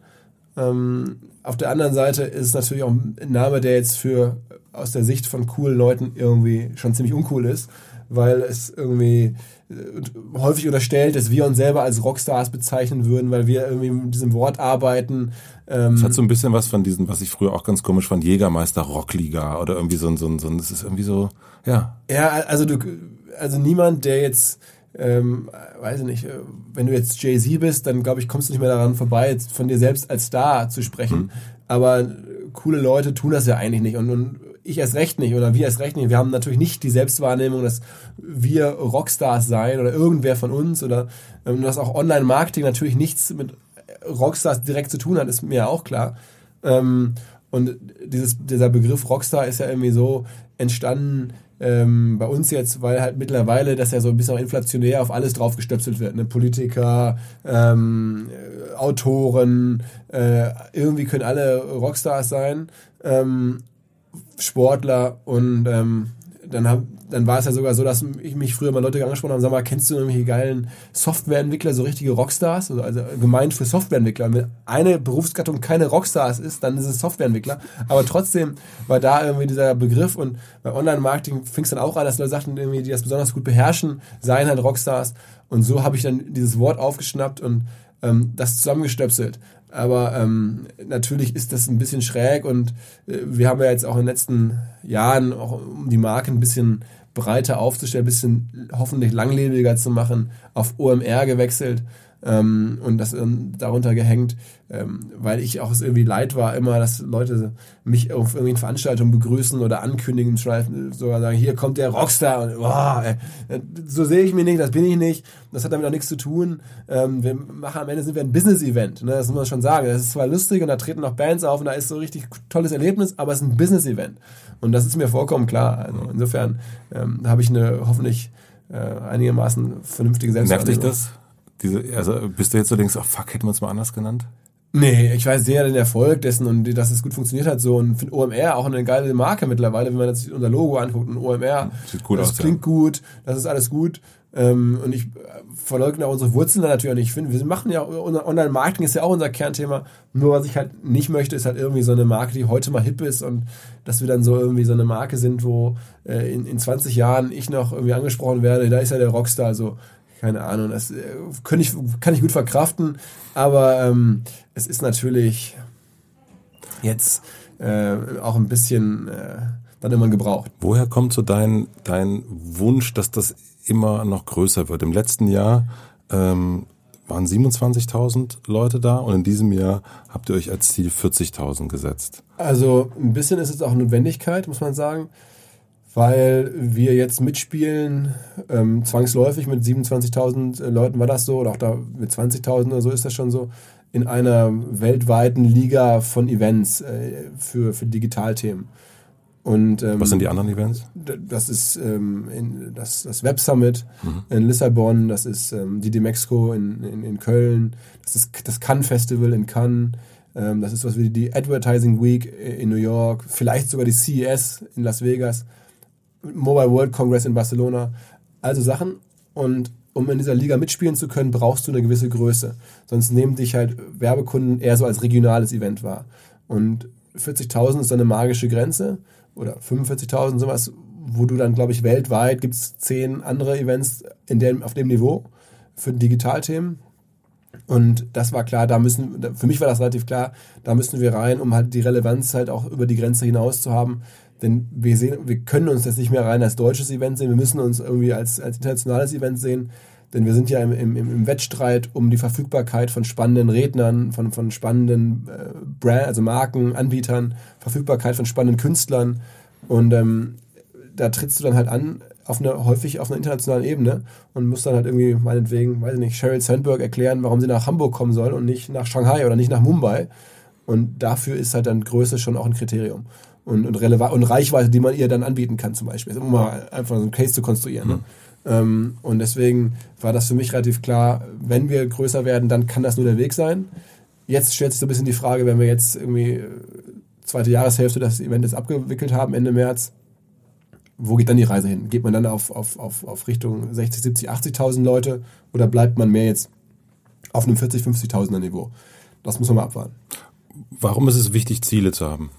Ähm, auf der anderen Seite ist es natürlich auch ein Name, der jetzt für aus der Sicht von coolen Leuten irgendwie schon ziemlich uncool ist, weil es irgendwie äh, häufig unterstellt, dass wir uns selber als Rockstars bezeichnen würden, weil wir irgendwie mit diesem Wort arbeiten. Ähm es hat so ein bisschen was von diesen, was ich früher auch ganz komisch fand, Jägermeister Rockliga oder irgendwie so ein, so ein, so ein, das ist irgendwie so, ja. Ja, also du, also niemand, der jetzt ähm, weiß ich nicht, äh, wenn du jetzt Jay-Z bist, dann glaube ich, kommst du nicht mehr daran vorbei, von dir selbst als Star zu sprechen. Mhm. Aber coole Leute tun das ja eigentlich nicht. Und, und ich erst recht nicht oder wir erst recht nicht. Wir haben natürlich nicht die Selbstwahrnehmung, dass wir Rockstars sein oder irgendwer von uns oder ähm, dass auch Online-Marketing natürlich nichts mit Rockstars direkt zu tun hat, ist mir auch klar. Ähm, und dieses, dieser Begriff Rockstar ist ja irgendwie so entstanden ähm, bei uns jetzt, weil halt mittlerweile das ja so ein bisschen auch inflationär auf alles draufgestöpselt wird. Ne? Politiker, ähm, Autoren, äh, irgendwie können alle Rockstars sein. Ähm, Sportler und ähm, dann, hab, dann war es ja sogar so, dass ich mich früher mal Leute angesprochen habe, sag mal, kennst du irgendwelche geilen Softwareentwickler, so richtige Rockstars? Also, also gemeint für Softwareentwickler. Wenn eine Berufsgattung keine Rockstars ist, dann ist es Softwareentwickler. Aber trotzdem war da irgendwie dieser Begriff und bei Online-Marketing fing es dann auch an, dass Leute sagten, irgendwie, die das besonders gut beherrschen, seien halt Rockstars. Und so habe ich dann dieses Wort aufgeschnappt und ähm, das zusammengestöpselt. Aber ähm, natürlich ist das ein bisschen schräg und äh, wir haben ja jetzt auch in den letzten Jahren, auch um die Marke ein bisschen breiter aufzustellen, ein bisschen hoffentlich langlebiger zu machen, auf OMR gewechselt ähm, und das ähm, darunter gehängt, ähm, weil ich auch es irgendwie leid war, immer, dass Leute mich auf irgendwelchen Veranstaltungen begrüßen oder ankündigen, sogar sagen, hier kommt der Rockstar und boah, ey, so sehe ich mich nicht, das bin ich nicht, das hat damit auch nichts zu tun. Ähm, wir machen am Ende sind wir ein Business-Event, ne? das muss man schon sagen. Das ist zwar lustig und da treten noch Bands auf und da ist so ein richtig tolles Erlebnis, aber es ist ein Business-Event. Und das ist mir vollkommen klar. Also insofern ähm, habe ich eine hoffentlich äh, einigermaßen vernünftige Selbstverantwortung. Nervt dich das? Diese, also bist du jetzt so denkst, oh fuck, hätten wir uns mal anders genannt? Nee, ich weiß sehr den Erfolg dessen und dass es gut funktioniert hat so und finde OMR auch eine geile Marke mittlerweile, wenn man sich unser Logo anguckt und OMR. Sieht gut das aus. Das klingt ja. gut, das ist alles gut. Ähm, und ich verleugne auch unsere Wurzeln da natürlich nicht. Ich finde, wir machen ja, unser Online-Marketing ist ja auch unser Kernthema. Nur was ich halt nicht möchte, ist halt irgendwie so eine Marke, die heute mal hip ist und dass wir dann so irgendwie so eine Marke sind, wo äh, in, in 20 Jahren ich noch irgendwie angesprochen werde, da ist ja der Rockstar, so keine Ahnung, das äh, kann ich, kann ich gut verkraften, aber ähm, es ist natürlich jetzt äh, auch ein bisschen, äh, dann irgendwann gebraucht. Woher kommt so dein, dein Wunsch, dass das immer noch größer wird? Im letzten Jahr ähm, waren 27.000 Leute da und in diesem Jahr habt ihr euch als Ziel 40.000 gesetzt. Also ein bisschen ist es auch Notwendigkeit, muss man sagen, weil wir jetzt mitspielen, ähm, zwangsläufig mit 27.000 Leuten war das so, oder auch da mit 20.000 oder so ist das schon so, in einer weltweiten Liga von Events äh, für, für Digitalthemen. Und, ähm, Was sind die anderen Events? Das ist ähm, in, das, das Web Summit mhm. in Lissabon, das ist ähm, die Demexco in, in, in Köln, das ist das Cannes Festival in Cannes, ähm, das ist was wie die Advertising Week in New York, vielleicht sogar die CES in Las Vegas, Mobile World Congress in Barcelona, also Sachen. Und um in dieser Liga mitspielen zu können, brauchst du eine gewisse Größe. Sonst nehmen dich halt Werbekunden eher so als regionales Event wahr. Und 40.000 ist dann eine magische Grenze oder 45.000 sowas, wo du dann, glaube ich, weltweit gibt es zehn andere Events in dem, auf dem Niveau für Digitalthemen. Und das war klar, da müssen, für mich war das relativ klar, da müssen wir rein, um halt die Relevanz halt auch über die Grenze hinaus zu haben. Denn wir sehen, wir können uns jetzt nicht mehr rein als deutsches Event sehen, wir müssen uns irgendwie als, als internationales Event sehen. Denn wir sind ja im, im, im Wettstreit um die Verfügbarkeit von spannenden Rednern, von, von spannenden äh, Brand, also Marken, Anbietern, Verfügbarkeit von spannenden Künstlern. Und ähm, da trittst du dann halt an, auf eine, häufig auf einer internationalen Ebene und musst dann halt irgendwie, meinetwegen, weiß ich nicht, Sheryl Sandberg erklären, warum sie nach Hamburg kommen soll und nicht nach Shanghai oder nicht nach Mumbai. Und dafür ist halt dann Größe schon auch ein Kriterium. Und, und, und Reichweite, die man ihr dann anbieten kann, zum Beispiel. Um mal einfach so einen Case zu konstruieren. Ne? Ähm, und deswegen war das für mich relativ klar, wenn wir größer werden, dann kann das nur der Weg sein. Jetzt stellt sich so ein bisschen die Frage, wenn wir jetzt irgendwie äh, zweite Jahreshälfte das Event jetzt abgewickelt haben, Ende März, wo geht dann die Reise hin? Geht man dann auf, auf, auf, auf Richtung 60, 70, 80.000 Leute oder bleibt man mehr jetzt auf einem 40, 50.000er Niveau? Das muss man mal abwarten. Warum ist es wichtig, Ziele zu haben?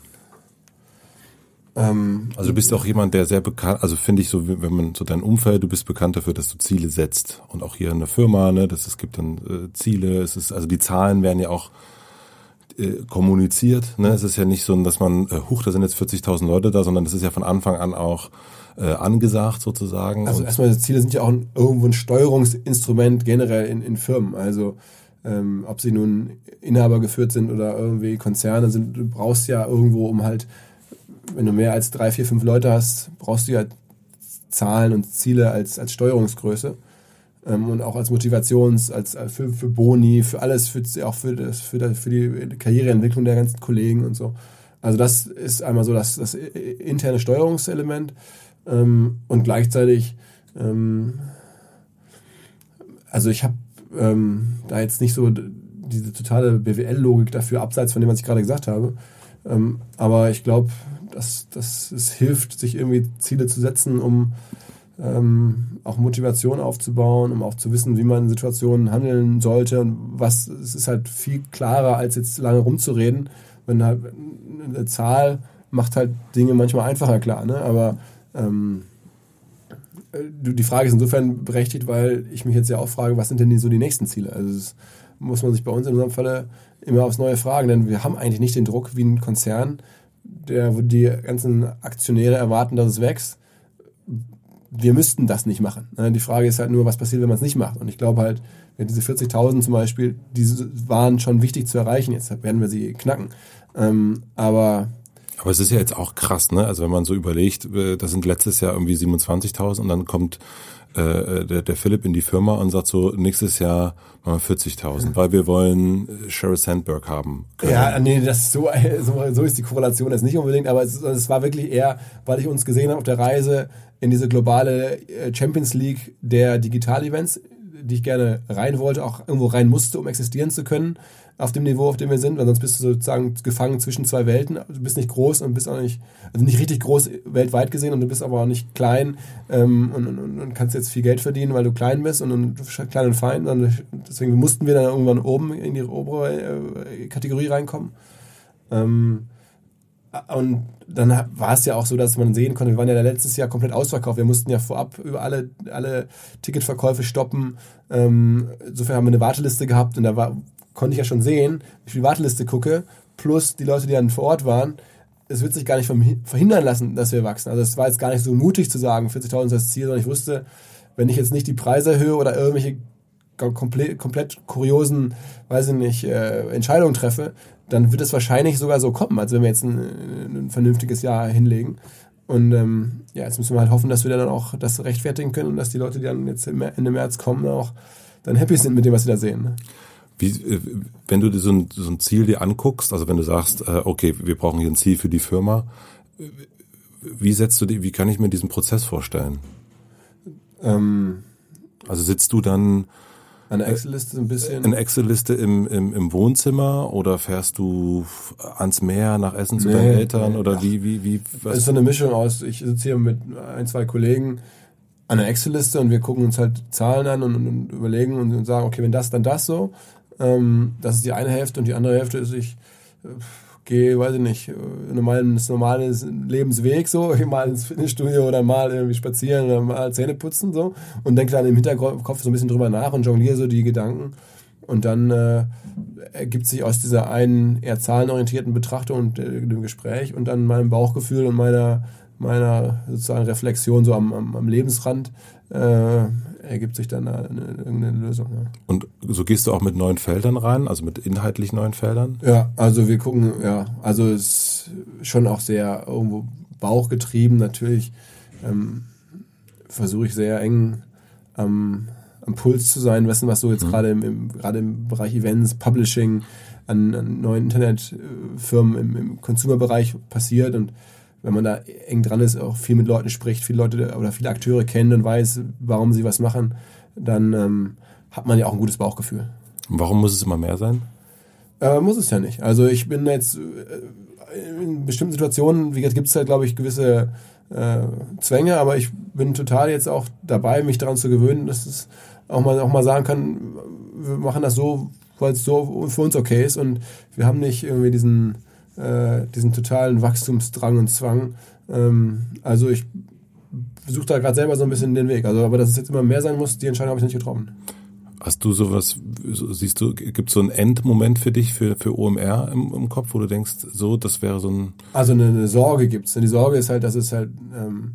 Ähm, also du bist auch jemand, der sehr bekannt, also finde ich so, wenn man so dein Umfeld, du bist bekannt dafür, dass du Ziele setzt. Und auch hier in der Firma, ne, dass es gibt dann äh, Ziele, es ist, also die Zahlen werden ja auch äh, kommuniziert. Ne? Es ist ja nicht so, dass man, äh, huch, da sind jetzt 40.000 Leute da, sondern das ist ja von Anfang an auch äh, angesagt sozusagen. Also erstmal, Ziele sind ja auch ein, irgendwo ein Steuerungsinstrument generell in, in Firmen. Also ähm, ob sie nun Inhaber geführt sind oder irgendwie Konzerne sind, du brauchst ja irgendwo, um halt wenn du mehr als drei, vier, fünf Leute hast, brauchst du ja Zahlen und Ziele als, als Steuerungsgröße ähm, und auch als Motivations-, als, als für, für Boni, für alles, für, auch für, das, für, das, für die Karriereentwicklung der ganzen Kollegen und so. Also das ist einmal so das, das interne Steuerungselement ähm, und gleichzeitig, ähm, also ich habe ähm, da jetzt nicht so diese totale BWL-Logik dafür, abseits von dem, was ich gerade gesagt habe. Ähm, aber ich glaube, dass, dass es hilft, sich irgendwie Ziele zu setzen, um ähm, auch Motivation aufzubauen, um auch zu wissen, wie man in Situationen handeln sollte und was, es ist halt viel klarer, als jetzt lange rumzureden, wenn halt eine Zahl macht halt Dinge manchmal einfacher klar, ne? aber ähm, die Frage ist insofern berechtigt, weil ich mich jetzt ja auch frage, was sind denn so die nächsten Ziele? Also das muss man sich bei uns in unserem Falle immer aufs Neue fragen, denn wir haben eigentlich nicht den Druck wie ein Konzern, der, wo die ganzen Aktionäre erwarten, dass es wächst. Wir müssten das nicht machen. Ne? Die Frage ist halt nur, was passiert, wenn man es nicht macht. Und ich glaube halt, diese 40.000 zum Beispiel, die waren schon wichtig zu erreichen. Jetzt werden wir sie knacken. Ähm, aber aber es ist ja jetzt auch krass, ne? Also wenn man so überlegt, äh, da sind letztes Jahr irgendwie 27.000 und dann kommt äh, der, der Philipp in die Firma und sagt so, nächstes Jahr machen wir 40.000, weil wir wollen äh, Sheryl Sandberg haben. Können. Ja, nee, das so, (laughs) so, so ist die Korrelation jetzt nicht unbedingt, aber es, es war wirklich eher, weil ich uns gesehen habe auf der Reise in diese globale äh, Champions League der Digital-Events, die ich gerne rein wollte, auch irgendwo rein musste, um existieren zu können auf dem Niveau, auf dem wir sind, weil sonst bist du sozusagen gefangen zwischen zwei Welten. Du bist nicht groß und bist auch nicht, also nicht richtig groß weltweit gesehen und du bist aber auch nicht klein ähm, und, und, und, kannst jetzt viel Geld verdienen, weil du klein bist und, und klein und fein. Und deswegen mussten wir dann irgendwann oben in die obere äh, Kategorie reinkommen. Ähm, und dann war es ja auch so, dass man sehen konnte, wir waren ja letztes Jahr komplett ausverkauft. Wir mussten ja vorab über alle, alle Ticketverkäufe stoppen. Ähm, insofern haben wir eine Warteliste gehabt und da war, konnte ich ja schon sehen, wie viel Warteliste gucke, plus die Leute, die dann vor Ort waren. es wird sich gar nicht verhindern lassen, dass wir wachsen. Also es war jetzt gar nicht so mutig zu sagen, 40.000 ist das Ziel, sondern ich wusste, wenn ich jetzt nicht die Preise erhöhe oder irgendwelche komplett, komplett kuriosen, weiß ich nicht, äh, Entscheidungen treffe, dann wird es wahrscheinlich sogar so kommen, als wenn wir jetzt ein, ein vernünftiges Jahr hinlegen. Und ähm, ja, jetzt müssen wir halt hoffen, dass wir dann auch das rechtfertigen können und dass die Leute, die dann jetzt Ende März kommen, auch dann happy sind mit dem, was sie da sehen. Ne? Wie, äh, wenn du dir so ein, so ein Ziel dir anguckst, also wenn du sagst, äh, okay, wir brauchen hier ein Ziel für die Firma, wie setzt du die, wie kann ich mir diesen Prozess vorstellen? Ähm, also sitzt du dann eine Excel-Liste so ein bisschen? Eine Excel-Liste im, im, im Wohnzimmer oder fährst du ans Meer nach Essen zu nee, deinen Eltern nee. oder wie, wie, wie? Was? Es ist so eine Mischung aus, ich sitze hier mit ein, zwei Kollegen an der Excel-Liste und wir gucken uns halt Zahlen an und, und, und überlegen und, und, sagen, okay, wenn das, dann das so. Ähm, das ist die eine Hälfte und die andere Hälfte ist, ich äh, gehe, weiß ich nicht, normalen, das normale Lebensweg so, (laughs) mal ins Fitnessstudio oder mal irgendwie spazieren oder mal Zähne putzen so. Und denke dann im Hinterkopf so ein bisschen drüber nach und jongliere so die Gedanken. Und dann äh, ergibt sich aus dieser einen eher zahlenorientierten Betrachtung und äh, dem Gespräch und dann meinem Bauchgefühl und meiner meiner sozusagen Reflexion so am, am, am Lebensrand äh, ergibt sich dann eine, irgendeine Lösung. Ja. Und so gehst du auch mit neuen Feldern rein, also mit inhaltlich neuen Feldern? Ja, also wir gucken, ja, also es ist schon auch sehr irgendwo bauchgetrieben natürlich. Ähm, Versuche ich sehr eng am, am Puls zu sein, wissen, was so jetzt mhm. gerade im, im, gerade im Bereich Events, Publishing, an, an neuen Internetfirmen im, im Consumer-Bereich passiert und wenn man da eng dran ist, auch viel mit Leuten spricht, viele Leute oder viele Akteure kennt und weiß, warum sie was machen, dann ähm, hat man ja auch ein gutes Bauchgefühl. Warum muss es immer mehr sein? Äh, muss es ja nicht. Also ich bin jetzt äh, in bestimmten Situationen, wie gesagt, gibt es halt, glaube ich, gewisse äh, Zwänge, aber ich bin total jetzt auch dabei, mich daran zu gewöhnen, dass es auch mal, auch mal sagen kann, wir machen das so, weil es so für uns okay ist und wir haben nicht irgendwie diesen äh, diesen totalen Wachstumsdrang und Zwang. Ähm, also ich versuche da gerade selber so ein bisschen den Weg. Also, aber dass es jetzt immer mehr sein muss, die Entscheidung habe ich nicht getroffen. Hast du sowas, siehst du, gibt es so einen Endmoment für dich, für, für OMR im, im Kopf, wo du denkst, so, das wäre so ein... Also eine, eine Sorge gibt es. Die Sorge ist halt, dass es halt ähm,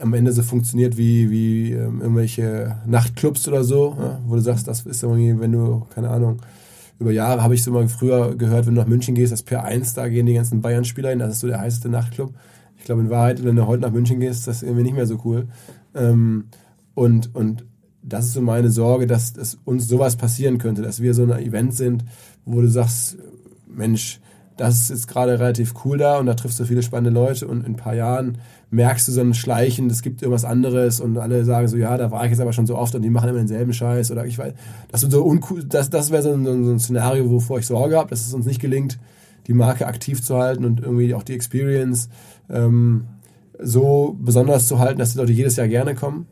am Ende so funktioniert wie, wie ähm, irgendwelche Nachtclubs oder so, ja, wo du sagst, das ist irgendwie, wenn du, keine Ahnung, über Jahre habe ich so mal früher gehört, wenn du nach München gehst, das P1, da gehen die ganzen Bayern-Spieler hin, das ist so der heißeste Nachtclub. Ich glaube, in Wahrheit, wenn du heute nach München gehst, ist das irgendwie nicht mehr so cool. Ähm, und, und das ist so meine Sorge, dass, dass uns sowas passieren könnte, dass wir so ein Event sind, wo du sagst, Mensch, das ist jetzt gerade relativ cool da und da triffst du viele spannende Leute und in ein paar Jahren merkst du so ein Schleichen, es gibt irgendwas anderes und alle sagen so, ja, da war ich jetzt aber schon so oft und die machen immer denselben Scheiß oder ich weiß, das so uncool, das, das wäre so ein, so ein Szenario, wovor ich Sorge habe, dass es uns nicht gelingt, die Marke aktiv zu halten und irgendwie auch die Experience ähm, so besonders zu halten, dass die Leute jedes Jahr gerne kommen.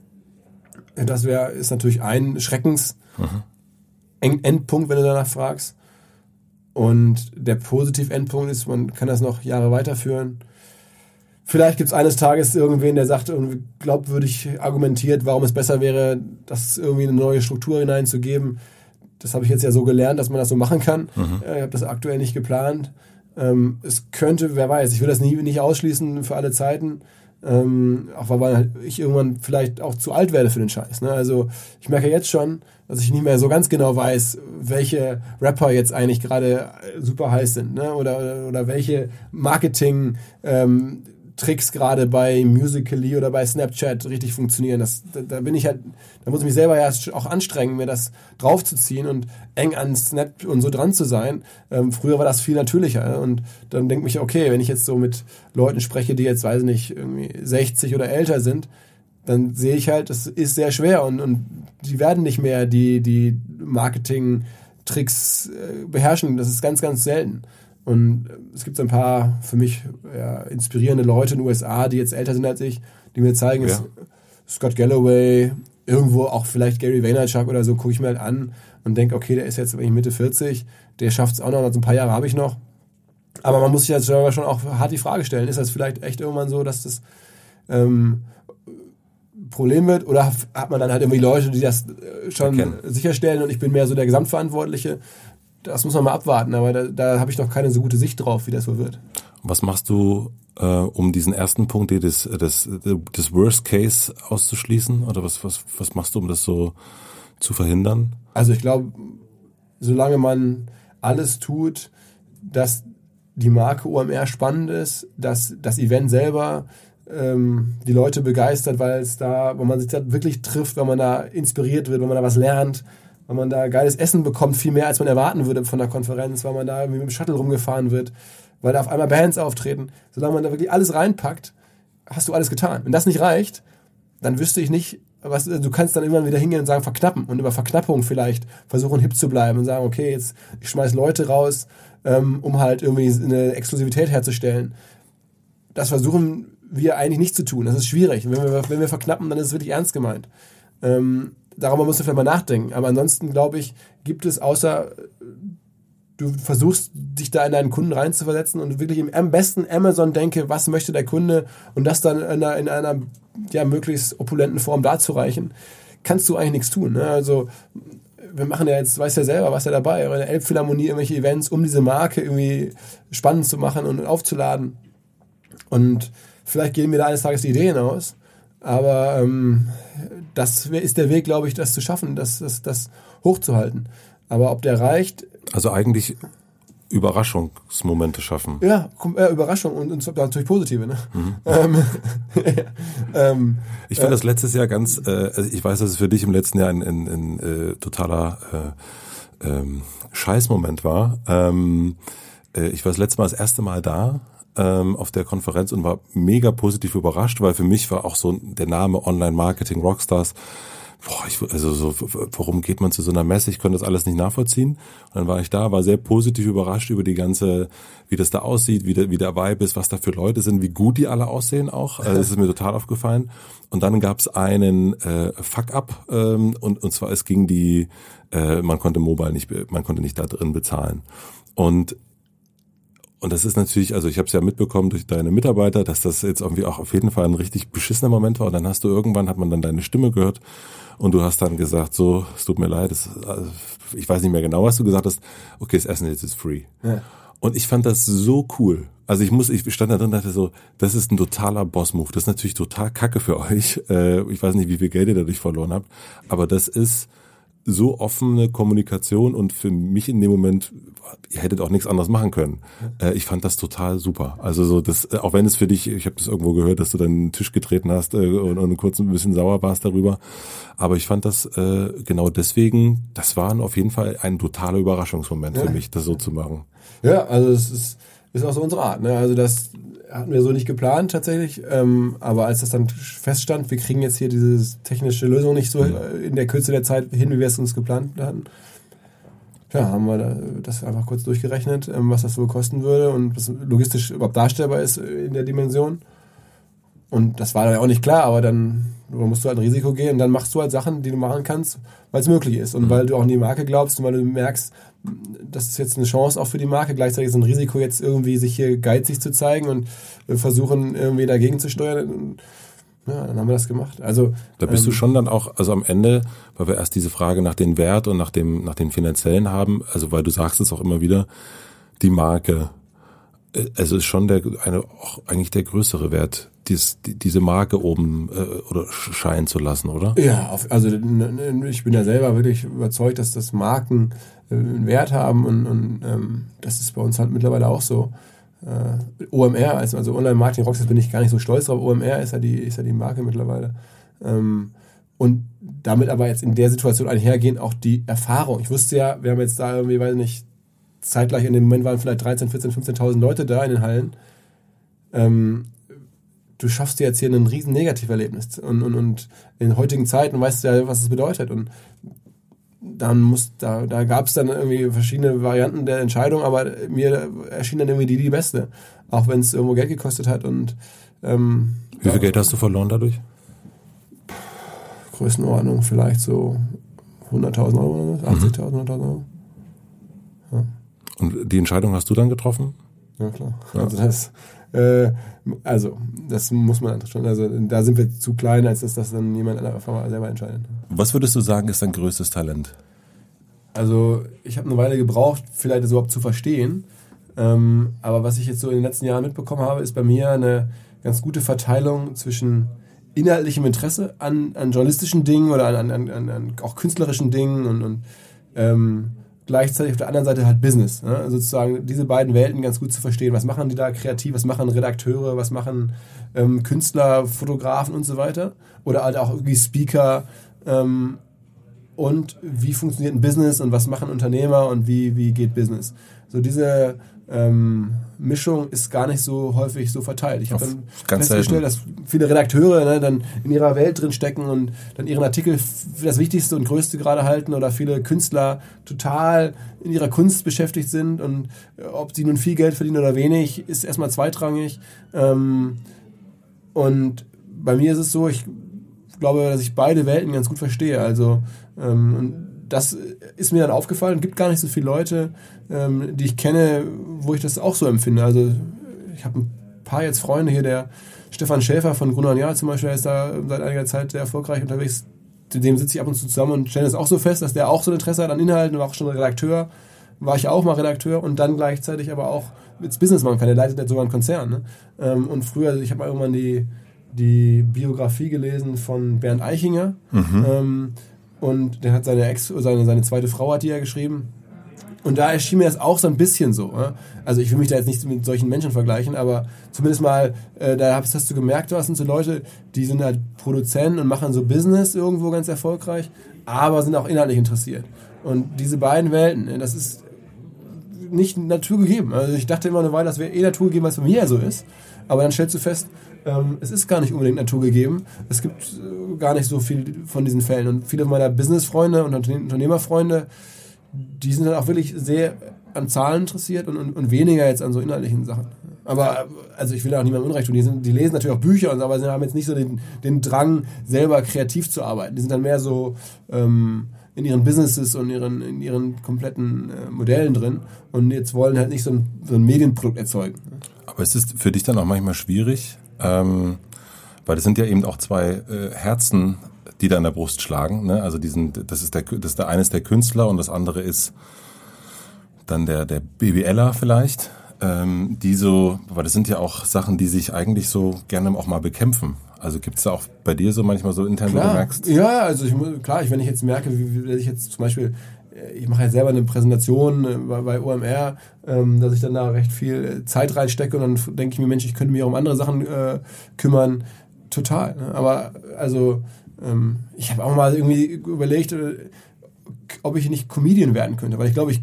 Das wäre, ist natürlich ein Schreckens mhm. Endpunkt, wenn du danach fragst. Und der Positiv-Endpunkt ist, man kann das noch Jahre weiterführen Vielleicht gibt es eines Tages irgendwen, der sagt, irgendwie glaubwürdig argumentiert, warum es besser wäre, das irgendwie eine neue Struktur hineinzugeben. Das habe ich jetzt ja so gelernt, dass man das so machen kann. Mhm. Äh, ich habe das aktuell nicht geplant. Ähm, es könnte, wer weiß, ich will das nie, nicht ausschließen für alle Zeiten. Ähm, auch weil ich irgendwann vielleicht auch zu alt werde für den Scheiß. Ne? Also ich merke jetzt schon, dass ich nicht mehr so ganz genau weiß, welche Rapper jetzt eigentlich gerade super heiß sind, ne? Oder, oder welche Marketing ähm, Tricks gerade bei Musically oder bei Snapchat richtig funktionieren. Das, da, da, bin ich halt, da muss ich mich selber ja auch anstrengen, mir das draufzuziehen und eng an Snap und so dran zu sein. Ähm, früher war das viel natürlicher und dann denke ich, okay, wenn ich jetzt so mit Leuten spreche, die jetzt, weiß ich nicht, irgendwie 60 oder älter sind, dann sehe ich halt, das ist sehr schwer und, und die werden nicht mehr die, die Marketing-Tricks äh, beherrschen. Das ist ganz, ganz selten. Und es gibt so ein paar für mich ja, inspirierende Leute in den USA, die jetzt älter sind als ich, die mir zeigen, ja. Scott Galloway, irgendwo auch vielleicht Gary Vaynerchuk oder so, gucke ich mir halt an und denke, okay, der ist jetzt Mitte 40, der schafft es auch noch, also ein paar Jahre habe ich noch. Aber man muss sich jetzt selber schon auch hart die Frage stellen, ist das vielleicht echt irgendwann so, dass das ähm, Problem wird? Oder hat man dann halt irgendwie Leute, die das äh, schon Erkennen. sicherstellen und ich bin mehr so der Gesamtverantwortliche? Das muss man mal abwarten, aber da, da habe ich noch keine so gute Sicht drauf, wie das so wird. Was machst du, äh, um diesen ersten Punkt, des, des, des Worst Case auszuschließen? Oder was, was, was machst du, um das so zu verhindern? Also ich glaube, solange man alles tut, dass die Marke OMR spannend ist, dass das Event selber ähm, die Leute begeistert, weil es da, wenn man sich da wirklich trifft, wenn man da inspiriert wird, wenn man da was lernt, weil man da geiles Essen bekommt, viel mehr als man erwarten würde von der Konferenz, weil man da irgendwie mit dem Shuttle rumgefahren wird, weil da auf einmal Bands auftreten. Solange man da wirklich alles reinpackt, hast du alles getan. Wenn das nicht reicht, dann wüsste ich nicht, was, du kannst dann irgendwann wieder hingehen und sagen, verknappen und über Verknappung vielleicht versuchen hip zu bleiben und sagen, okay, jetzt ich schmeiß Leute raus, ähm, um halt irgendwie eine Exklusivität herzustellen. Das versuchen wir eigentlich nicht zu tun. Das ist schwierig. Wenn wir, wenn wir verknappen, dann ist es wirklich ernst gemeint. Ähm, darüber musst du vielleicht mal nachdenken. Aber ansonsten, glaube ich, gibt es außer du versuchst, dich da in deinen Kunden reinzuversetzen und wirklich im, am besten Amazon denke, was möchte der Kunde und das dann in einer, in einer ja, möglichst opulenten Form darzureichen, kannst du eigentlich nichts tun. Ne? Also wir machen ja jetzt, weißt ja selber, was ja dabei, in der Elbphilharmonie irgendwelche Events, um diese Marke irgendwie spannend zu machen und aufzuladen. Und vielleicht gehen mir da eines Tages die Ideen aus, aber ähm, das ist der Weg, glaube ich, das zu schaffen, das, das, das hochzuhalten. Aber ob der reicht. Also eigentlich Überraschungsmomente schaffen. Ja, äh, Überraschung und, und natürlich positive. Ne? Mhm. (laughs) Ähm, (laughs) ähm, ich finde äh, das letztes Jahr ganz, äh, also ich weiß, dass es für dich im letzten Jahr ein, ein, ein äh, totaler äh, ähm, Scheißmoment war. Ähm, äh, ich war das letzte Mal das erste Mal da ähm, auf der Konferenz und war mega positiv überrascht, weil für mich war auch so der Name Online Marketing Rockstars boah, ich, also so, warum geht man zu so einer Messe? Ich konnte das alles nicht nachvollziehen. Und dann war ich da, war sehr positiv überrascht über die ganze, wie das da aussieht, wie der, wie der Vibe ist, was da für Leute sind, wie gut die alle aussehen auch. Also das ist mir total aufgefallen. Und dann gab es einen äh, Fuck-up ähm, und, und zwar es ging die, äh, man konnte Mobile nicht, man konnte nicht da drin bezahlen. Und und das ist natürlich, also ich habe es ja mitbekommen durch deine Mitarbeiter, dass das jetzt irgendwie auch auf jeden Fall ein richtig beschissener Moment war. Und dann hast du irgendwann, hat man dann deine Stimme gehört und du hast dann gesagt, so, es tut mir leid, es, also, ich weiß nicht mehr genau, was du gesagt hast. Okay, das Essen jetzt ist free. Ja. Und ich fand das so cool. Also ich muss, ich stand da drin und dachte so, das ist ein totaler Boss-Move. Das ist natürlich total kacke für euch. Äh, ich weiß nicht, wie viel Geld ihr dadurch verloren habt. Aber das ist so offene Kommunikation und für mich in dem Moment, ihr hättet auch nichts anderes machen können. Äh, ich fand das total super. Also so das, äh, auch wenn es für dich, ich habe das irgendwo gehört, dass du deinen Tisch getreten hast äh, und, und kurz ein bisschen sauer warst darüber. Aber ich fand das äh, genau deswegen, das war auf jeden Fall ein totaler Überraschungsmoment ja. für mich, das so zu machen. Ja, also es ist, ist auch so unsere Art. Ne? Also das hatten wir so nicht geplant tatsächlich. Ähm, aber als das dann feststand, wir kriegen jetzt hier diese technische Lösung nicht so mhm. in der Kürze der Zeit hin, wie wir es uns geplant hatten, ja, haben wir das einfach kurz durchgerechnet, ähm, was das wohl kosten würde und was logistisch überhaupt darstellbar ist in der Dimension. Und das war ja auch nicht klar, aber dann musst du halt ein Risiko gehen und dann machst du halt Sachen, die du machen kannst, weil es möglich ist und mhm. weil du auch in die Marke glaubst und weil du merkst, das ist jetzt eine Chance auch für die Marke, gleichzeitig ist ein Risiko jetzt irgendwie sich hier geizig zu zeigen und versuchen irgendwie dagegen zu steuern. Ja, dann haben wir das gemacht. Also da bist ähm, du schon dann auch, also am Ende, weil wir erst diese Frage nach dem Wert und nach dem nach den finanziellen haben, also weil du sagst es auch immer wieder, die Marke also ist schon der eine auch eigentlich der größere Wert, dies, die, diese Marke oben äh, oder scheinen zu lassen, oder? Ja, auf, also ich bin ja selber wirklich überzeugt, dass das Marken äh, einen Wert haben und, und ähm, das ist bei uns halt mittlerweile auch so. Äh, OMR, also, also Online Marketing Rockstars bin ich gar nicht so stolz drauf. OMR ist ja die, ist ja die Marke mittlerweile. Ähm, und damit aber jetzt in der Situation einhergehen auch die Erfahrung. Ich wusste ja, wir haben jetzt da irgendwie, weiß nicht, zeitgleich in dem Moment waren vielleicht 13, 14, 15.000 Leute da in den Hallen. Ähm, du schaffst dir jetzt hier ein riesen Negativerlebnis. Und, und, und in heutigen Zeiten weißt du ja, was es bedeutet. Und dann muss, da, da gab es dann irgendwie verschiedene Varianten der Entscheidung, aber mir erschien dann irgendwie die, die beste. Auch wenn es irgendwo Geld gekostet hat. Und ähm, Wie viel ja, Geld hast du verloren dadurch? Größenordnung vielleicht so 100.000 Euro oder 80.000, 100.000 Euro. Ja. Und die Entscheidung hast du dann getroffen? Ja, klar. Ja. Also das, äh, also, das muss man schon, also da sind wir zu klein, als dass das dann jemand selber entscheidet. Was würdest du sagen, ist dein größtes Talent? Also, ich habe eine Weile gebraucht, vielleicht das überhaupt zu verstehen. Ähm, aber was ich jetzt so in den letzten Jahren mitbekommen habe, ist bei mir eine ganz gute Verteilung zwischen inhaltlichem Interesse an, an journalistischen Dingen oder an, an, an, an auch künstlerischen Dingen und, und ähm, gleichzeitig auf der anderen Seite halt Business. Ne? Also sozusagen diese beiden Welten ganz gut zu verstehen. Was machen die da kreativ, was machen Redakteure, was machen ähm, Künstler, Fotografen und so weiter. Oder halt auch irgendwie Speaker. Ähm, und wie funktioniert ein Business und was machen Unternehmer und wie, wie geht Business. So diese ähm, Mischung ist gar nicht so häufig so verteilt. Ich habe dann festgestellt, dass viele Redakteure ne, dann in ihrer Welt drin stecken und dann ihren Artikel für das Wichtigste und Größte gerade halten oder viele Künstler total in ihrer Kunst beschäftigt sind und äh, ob sie nun viel Geld verdienen oder wenig, ist erstmal zweitrangig. Ähm, und bei mir ist es so, ich glaube, dass ich beide Welten ganz gut verstehe. Also ähm, das ist mir dann aufgefallen. Es gibt gar nicht so viele Leute, ähm, die ich kenne, wo ich das auch so empfinde. Also ich habe ein paar jetzt Freunde hier, der Stefan Schäfer von Gruner Jahr zum Beispiel, ist da seit einiger Zeit sehr erfolgreich unterwegs. Dem sitze ich ab und zu zusammen und stelle das auch so fest, dass der auch so ein Interesse hat an Inhalten, war auch schon Redakteur, war ich auch mal Redakteur und dann gleichzeitig aber auch als Business machen kann. Der leitet jetzt sogar einen Konzern. Ne? Ähm, und früher, ich habe irgendwann die, die Biografie gelesen von Bernd Eichinger. Mhm. Ähm, und der hat seine Ex, seine, seine zweite Frau hat die ja geschrieben. Und da erschien mir das auch so ein bisschen so. Also ich will mich da jetzt nicht mit solchen Menschen vergleichen, aber zumindest mal, äh, da hast, du gemerkt, was sind so Leute, die sind halt Produzenten und machen so Business irgendwo ganz erfolgreich, aber sind auch inhaltlich interessiert. Und diese beiden Welten, ne, das ist nicht naturgegeben. Also ich dachte immer eine Weile, das wäre eh naturgegeben, was bei mir ja so ist. Aber dann stellst du fest, ähm, es ist gar nicht unbedingt naturgegeben. Es gibt äh, gar nicht so viel von diesen Fällen. Und viele meiner Businessfreunde und Unternehmerfreunde, die sind dann auch wirklich sehr an Zahlen interessiert und, und, und weniger jetzt an so inhaltlichen Sachen. Aber also ich will da auch niemandem Unrecht tun. Die, sind, die lesen natürlich auch Bücher, und so, aber sie haben jetzt nicht so den, den Drang, selber kreativ zu arbeiten. Die sind dann mehr so ähm, in ihren Businesses und ihren, in ihren kompletten äh, Modellen drin und jetzt wollen halt nicht so ein, so ein Medienprodukt erzeugen. Aber ist es für dich dann auch manchmal schwierig, ähm, weil es sind ja eben auch zwei äh, Herzen, die da in der Brust schlagen. Ne? Also diesen, das ist der, das ist der eine ist der Künstler und das andere ist dann der der BWLer vielleicht. Ähm, die so, weil das sind ja auch Sachen, die sich eigentlich so gerne auch mal bekämpfen. Also gibt es da auch bei dir so manchmal so intern, klar. wo du merkst? Ja, also ich, klar, ich, wenn ich jetzt merke, wie, wie ich jetzt zum Beispiel ich mache jetzt selber eine Präsentation äh, bei, bei OMR, ähm, dass ich dann da recht viel Zeit reinstecke und dann denke ich mir, Mensch, ich könnte mich auch um andere Sachen äh, kümmern. Total. Ne? Aber also ähm, ich habe auch mal irgendwie überlegt, äh, ob ich nicht Comedian werden könnte, weil ich glaube, ich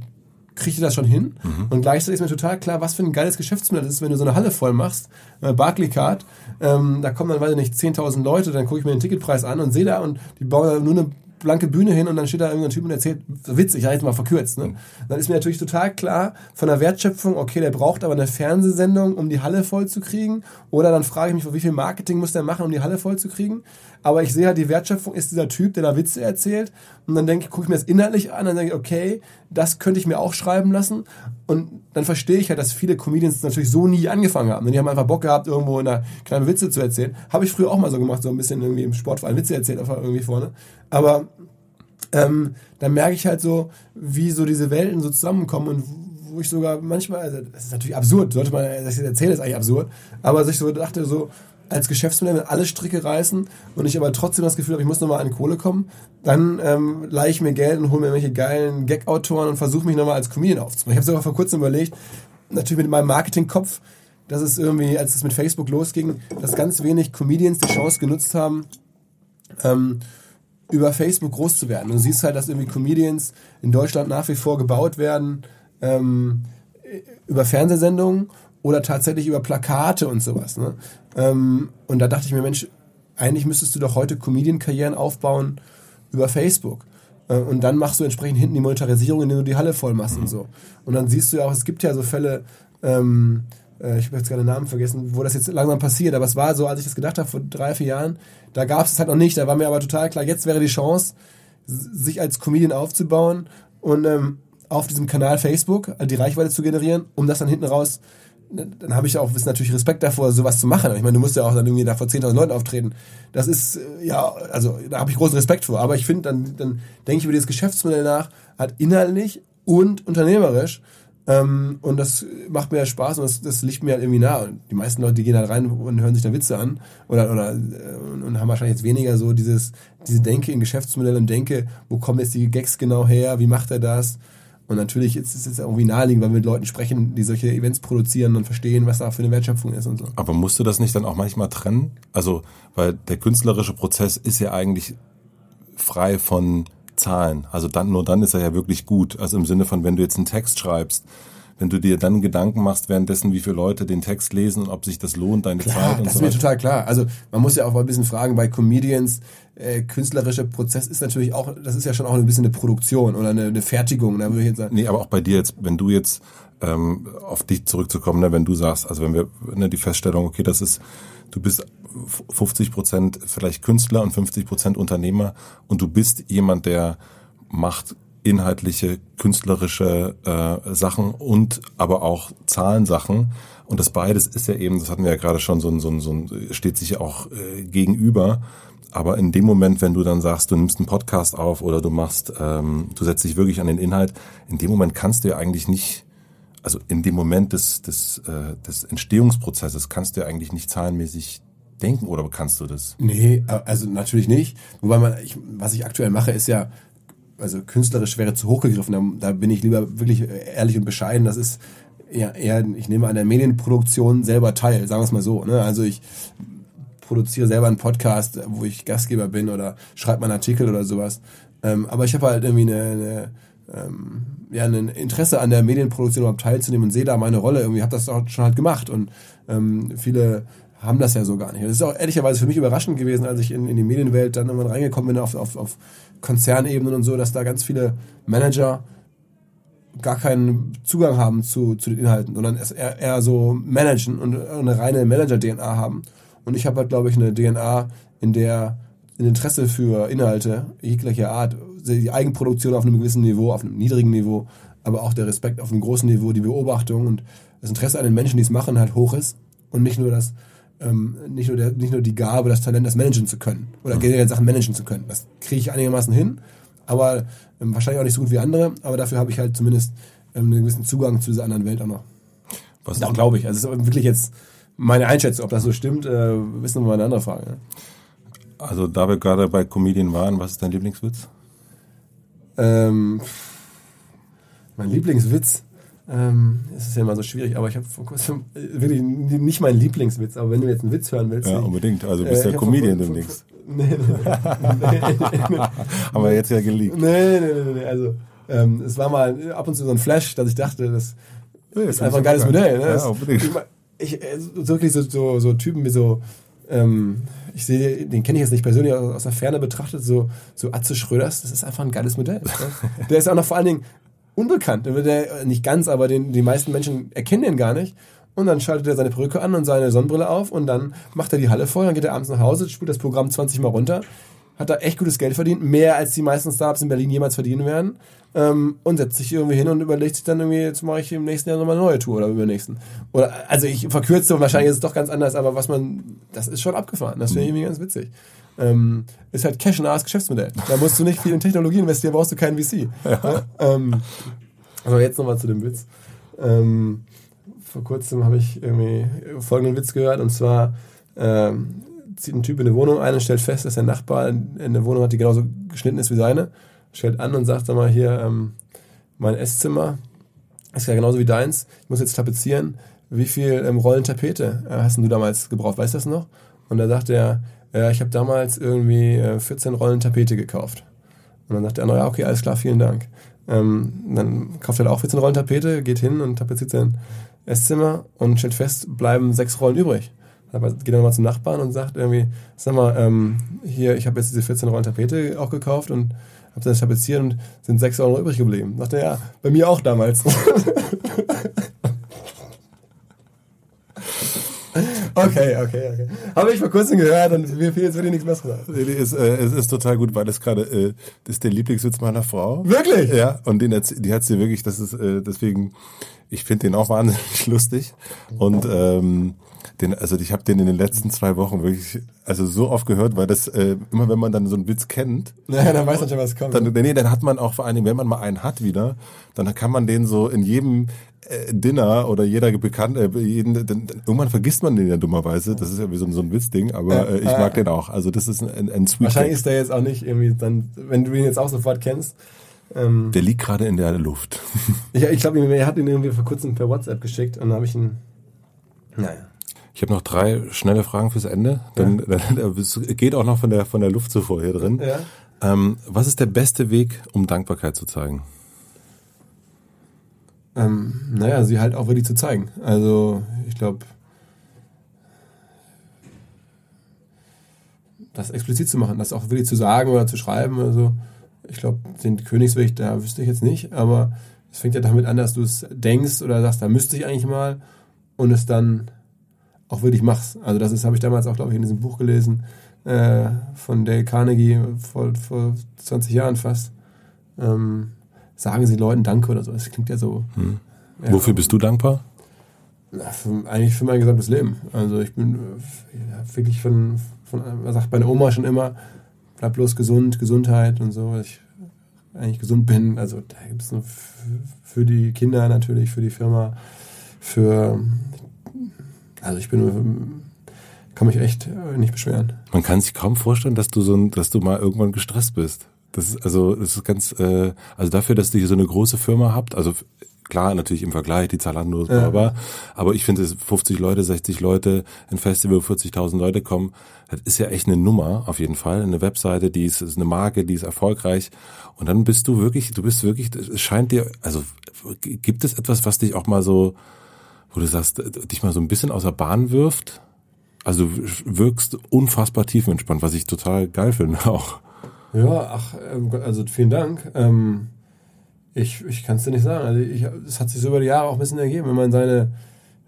kriege das schon hin. Mhm. Und gleichzeitig ist mir total klar, was für ein geiles Geschäftsmodell das ist, wenn du so eine Halle voll machst, äh, Barclaycard, ähm, da kommen dann, weiß ich nicht, 10.000 Leute, dann gucke ich mir den Ticketpreis an und sehe da und die bauen da nur eine blanke Bühne hin und dann steht da irgendein Typ und erzählt, so witzig, ja, jetzt mal verkürzt. Ne? Dann ist mir natürlich total klar von der Wertschöpfung, okay, der braucht aber eine Fernsehsendung, um die Halle voll zu kriegen. Oder dann frage ich mich, wie viel Marketing muss der machen, um die Halle voll zu kriegen. Aber ich sehe halt, die Wertschöpfung ist dieser Typ, der da Witze erzählt. Und dann denke ich, gucke ich mir das inhaltlich an, dann denke ich, okay, das könnte ich mir auch schreiben lassen. Und dann verstehe ich halt, dass viele Comedians natürlich so nie angefangen haben. Denn die haben einfach Bock gehabt, irgendwo in einer kleinen Witze zu erzählen. Habe ich früher auch mal so gemacht, so ein bisschen irgendwie im Sportverein Witze erzählt, einfach irgendwie vorne. Aber ähm, dann merke ich halt so, wie so diese Welten so zusammenkommen und wo ich sogar manchmal, also das ist natürlich absurd, sollte man, dass ich das erzähle, ist eigentlich absurd, aber dass ich so dachte, so als Geschäftsmodell, wenn alle Stricke reißen und ich aber trotzdem das Gefühl habe, ich muss nochmal an Kohle kommen, dann ähm, leihe ich mir Geld und hole mir irgendwelche geilen Gag-Autoren und versuche mich nochmal als Comedian aufzubauen. Ich habe sogar vor kurzem überlegt, natürlich mit meinem Marketingkopf, dass es irgendwie, als es mit Facebook losging, dass ganz wenig Comedians die Chance genutzt haben, ähm, über Facebook groß zu werden. Du siehst halt, dass irgendwie Comedians in Deutschland nach wie vor gebaut werden ähm, über Fernsehsendungen oder tatsächlich über Plakate und sowas. Ne? Ähm, und da dachte ich mir, Mensch, eigentlich müsstest du doch heute Comedian-Karrieren aufbauen über Facebook. Äh, und dann machst du entsprechend hinten die Monetarisierung, indem du die Halle voll machst und so. Und dann siehst du ja auch, es gibt ja so Fälle, ähm, äh, ich habe jetzt gerade den Namen vergessen, wo das jetzt langsam passiert, aber es war so, als ich das gedacht habe vor drei, vier Jahren, da gab es es halt noch nicht, da war mir aber total klar, jetzt wäre die Chance, sich als Comedian aufzubauen und ähm, auf diesem Kanal Facebook also die Reichweite zu generieren, um das dann hinten raus dann habe ich auch natürlich Respekt davor, sowas zu machen. Ich meine, du musst ja auch dann irgendwie da vor 10.000 Leuten auftreten. Das ist, äh, ja, also da habe ich großen Respekt vor. Aber ich finde, dann, dann denke ich über dieses Geschäftsmodell nach, hat inhaltlich und unternehmerisch Ähm, und das macht mir Spaß und das, das liegt mir halt irgendwie nah. Und die meisten Leute, die gehen halt rein und hören sich da Witze an oder, oder äh, und haben wahrscheinlich jetzt weniger so dieses, diese Denke in Geschäftsmodellen und Denke, wo kommen jetzt die Gags genau her, wie macht er das? Und natürlich ist es jetzt irgendwie naheliegend, weil wir mit Leuten sprechen, die solche Events produzieren und verstehen, was da für eine Wertschöpfung ist und so. Aber musst du das nicht dann auch manchmal trennen? Also, weil der künstlerische Prozess ist ja eigentlich frei von Zahlen. Also dann, nur dann ist er ja wirklich gut. Also im Sinne von, wenn du jetzt einen Text schreibst, wenn du dir dann Gedanken machst währenddessen, wie viele Leute den Text lesen und ob sich das lohnt, deine klar, Zeit und das so. Das ist mir total klar. Also man muss ja auch mal ein bisschen fragen, bei Comedians, äh, künstlerischer Prozess ist natürlich auch, das ist ja schon auch ein bisschen eine Produktion oder eine, eine Fertigung, da würde ich jetzt sagen. Nee, aber auch bei dir jetzt, wenn du jetzt ähm, auf dich zurückzukommen, ne, wenn du sagst, also wenn wir ne, die Feststellung, okay, das ist, du bist 50 Prozent vielleicht Künstler und 50 Prozent Unternehmer und du bist jemand, der macht inhaltliche, künstlerische äh, Sachen und aber auch Zahlensachen. Und das beides ist ja eben, das hatten wir ja gerade schon, so ein, so ein, so ein steht sich auch äh, gegenüber. Aber in dem Moment, wenn du dann sagst, du nimmst einen Podcast auf oder du machst, ähm, du setzt dich wirklich an den Inhalt, in dem Moment kannst du ja eigentlich nicht, also in dem Moment des, des, äh, des Entstehungsprozesses kannst du ja eigentlich nicht zahlenmäßig denken oder kannst du das? Nee, also natürlich nicht. Wobei man, ich, was ich aktuell mache, ist ja, also künstlerisch wäre zu hoch gegriffen. Da, da bin ich lieber wirklich ehrlich und bescheiden. Das ist eher, eher, ich nehme an der Medienproduktion selber teil, sagen wir es mal so. Ne? Also ich produziere selber einen Podcast, wo ich Gastgeber bin oder schreibe mal einen Artikel oder sowas. Ähm, aber ich habe halt irgendwie eine, eine ähm, ja, ein Interesse an der Medienproduktion überhaupt teilzunehmen und sehe da meine Rolle. Irgendwie habe das auch schon halt gemacht und ähm, viele haben das ja so gar nicht. Das ist auch ehrlicherweise für mich überraschend gewesen, als ich in, in die Medienwelt dann irgendwann reingekommen bin auf, auf, auf Konzernebenen und so, dass da ganz viele Manager gar keinen Zugang haben zu, zu den Inhalten, sondern eher, eher so managen und eine reine Manager-DNA haben. Und ich habe halt, glaube ich, eine DNA, in der ein Interesse für Inhalte jeglicher Art, die Eigenproduktion auf einem gewissen Niveau, auf einem niedrigen Niveau, aber auch der Respekt auf einem großen Niveau, die Beobachtung und das Interesse an den Menschen, die es machen, halt hoch ist und nicht nur das ähm, nicht, nur der, nicht nur die Gabe, das Talent, das managen zu können oder mhm. generell Sachen managen zu können. Das kriege ich einigermaßen hin, aber ähm, wahrscheinlich auch nicht so gut wie andere, aber dafür habe ich halt zumindest ähm, einen gewissen Zugang zu dieser anderen Welt auch noch. Was da glaube ich. Also es ist wirklich jetzt meine Einschätzung, ob das so stimmt, äh, wissen wir mal eine andere Frage. Ne? Also da wir gerade bei Comedian waren, was ist dein Lieblingswitz? Ähm, mein Lieblingswitz. Ähm, es ist ja immer so schwierig, aber ich habe vor kurzem äh, wirklich nicht mein Lieblingswitz, aber wenn du jetzt einen Witz hören willst. Ja, unbedingt. Also bist äh, ja Comedian demnächst. (laughs) Nee, nee, nee, nee, Haben wir jetzt ja geleakt. Nee, nee, nee, nee. Also, ähm, es war mal ab und zu so ein Flash, dass ich dachte, das nee, ist einfach ein geiles Modell. Ne? Ja, unbedingt. Ich, ich, äh, wirklich so, so, so Typen wie so, ähm, ich sehe, den kenne ich jetzt nicht persönlich, aus der Ferne betrachtet, so, so Atze Schröders, das ist einfach ein geiles Modell. Ne? (laughs) Der ist auch noch vor allen Dingen unbekannt. Der, nicht ganz, aber den, die meisten Menschen erkennen den gar nicht. Und dann schaltet er seine Perücke an und seine Sonnenbrille auf und dann macht er die Halle voll, dann geht er abends nach Hause, spielt das Programm 20 Mal runter, hat da echt gutes Geld verdient, mehr als die meisten Startups in Berlin jemals verdienen werden. Ähm, und setzt sich irgendwie hin und überlegt sich dann irgendwie, jetzt mache ich im nächsten Jahr nochmal eine neue Tour oder übernächsten. Oder, also ich verkürze und wahrscheinlich ist es doch ganz anders, aber was man, das ist schon abgefahren, das finde ich irgendwie ganz witzig ähm, ist halt cash-nahes Geschäftsmodell. Da musst du nicht viel in Technologie investieren, brauchst du keinen VC. Ja. Ähm, aber jetzt nochmal zu dem Witz. Ähm, vor kurzem habe ich irgendwie folgenden Witz gehört und zwar ähm, zieht ein Typ in eine Wohnung ein und stellt fest, dass der Nachbar in eine Wohnung hat, die genauso geschnitten ist wie seine. Stellt an und sagt dann mal hier, ähm, mein Esszimmer ist ja genauso wie deins. Ich muss jetzt tapezieren. Wie viel ähm, Rollen Tapete äh, hast du damals gebraucht? Weißt du das noch? Und da sagt er, ja, ich habe damals irgendwie 14 äh, Rollen Tapete gekauft. Und dann sagt der andere, ja, okay, alles klar, vielen Dank. Ähm, dann kauft er auch 14 Rollen Tapete, geht hin und tapeziert sein Esszimmer und stellt fest, bleiben sechs Rollen übrig. Dann geht er nochmal zum Nachbarn und sagt irgendwie, sag mal, ähm, hier, ich habe jetzt diese 14 Rollen Tapete auch gekauft und habe das tapeziert und sind sechs Rollen übrig geblieben. Sagt er, ja, bei mir auch damals. (laughs) (laughs) Okay, okay, okay. Habe ich vor kurzem gehört und mir fiel jetzt wirklich nichts Besseres nee, ist, äh, es ist total gut, weil das gerade, äh, das ist der Lieblingswitz meiner Frau. Wirklich? Ja, und den, die hat sie wirklich, das ist, äh, deswegen Ich finde den auch wahnsinnig (laughs) lustig. Und ähm, den, also ich habe den in den letzten zwei Wochen wirklich also so oft gehört, weil das äh, immer wenn man dann so einen Witz kennt, (laughs) naja, dann weiß man schon, was kommt. Dann, nee, dann hat man auch vor allen Dingen, wenn man mal einen hat wieder, dann kann man den so in jedem äh, Dinner oder jeder bekannt, äh, jeden, dann, dann, irgendwann vergisst man den ja dummerweise. Das ist ja wie so, so ein Witzding, aber äh, ich mag den auch. Also das ist ein, ein Sweet. Wahrscheinlich ist der jetzt auch nicht irgendwie dann, wenn du ihn jetzt auch sofort kennst. Ähm, der liegt gerade in der Luft. (laughs) ich ich glaube, er hat ihn irgendwie vor kurzem per WhatsApp geschickt und dann habe ich ihn. Naja. Ich habe noch drei schnelle Fragen fürs Ende. Dann, ja. dann, es geht auch noch von der von der Luft zuvor hier drin. Ja. Ähm, was ist der beste Weg, um Dankbarkeit zu zeigen? Ähm, naja, sie halt auch wirklich zu zeigen. Also ich glaube, das explizit zu machen, das auch wirklich zu sagen oder zu schreiben oder so. Ich glaube, den Königsweg, da wüsste ich jetzt nicht, aber es fängt ja damit an, dass du es denkst oder sagst, da müsste ich eigentlich mal und es dann auch wirklich machst. Also das ist, habe ich damals auch, glaube ich, in diesem Buch gelesen äh, von Dale Carnegie vor, vor 20 Jahren fast. Ähm, sagen Sie Leuten Danke oder so. Das klingt ja so. Hm. Ja, Wofür bist du dankbar? Na, für, eigentlich für mein gesamtes Leben. Also ich bin ja, wirklich von, von, man sagt meine Oma schon immer, bleib bloß gesund, Gesundheit und so. Ich eigentlich gesund bin. Also da gibt es für die Kinder natürlich, für die Firma, für also ich bin kann mich echt nicht beschweren. Man kann sich kaum vorstellen, dass du so ein, dass du mal irgendwann gestresst bist. Das ist also das ist ganz äh, also dafür, dass du hier so eine große Firma habt, also klar natürlich im Vergleich die Zalandos, ja. aber aber ich finde 50 Leute, 60 Leute, ein Festival, 40.000 Leute kommen, das ist ja echt eine Nummer auf jeden Fall, eine Webseite, die ist, ist eine Marke, die ist erfolgreich und dann bist du wirklich, du bist wirklich, es scheint dir, also gibt es etwas, was dich auch mal so, wo du sagst, dich mal so ein bisschen außer Bahn wirft? Also du wirkst unfassbar tiefenentspannt, was ich total geil finde (laughs) auch. Ja, ach, ähm, also vielen Dank. Ähm, ich ich kann es dir nicht sagen. Also ich, es hat sich so über die Jahre auch ein bisschen ergeben, wenn man seinen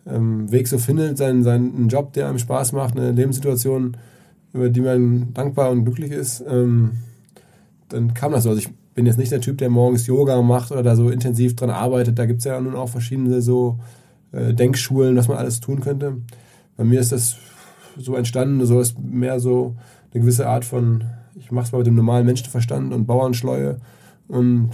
ähm, Weg so findet, seinen, seinen Job, der einem Spaß macht, eine Lebenssituation, über die man dankbar und glücklich ist, ähm, dann kam das so. Also ich bin jetzt nicht der Typ, der morgens Yoga macht oder da so intensiv dran arbeitet. Da gibt es ja nun auch verschiedene so äh, Denkschulen, was man alles tun könnte. Bei mir ist das so entstanden, so ist mehr so eine gewisse Art von ich mache es mal mit dem normalen Menschenverstand und Bauernschleue und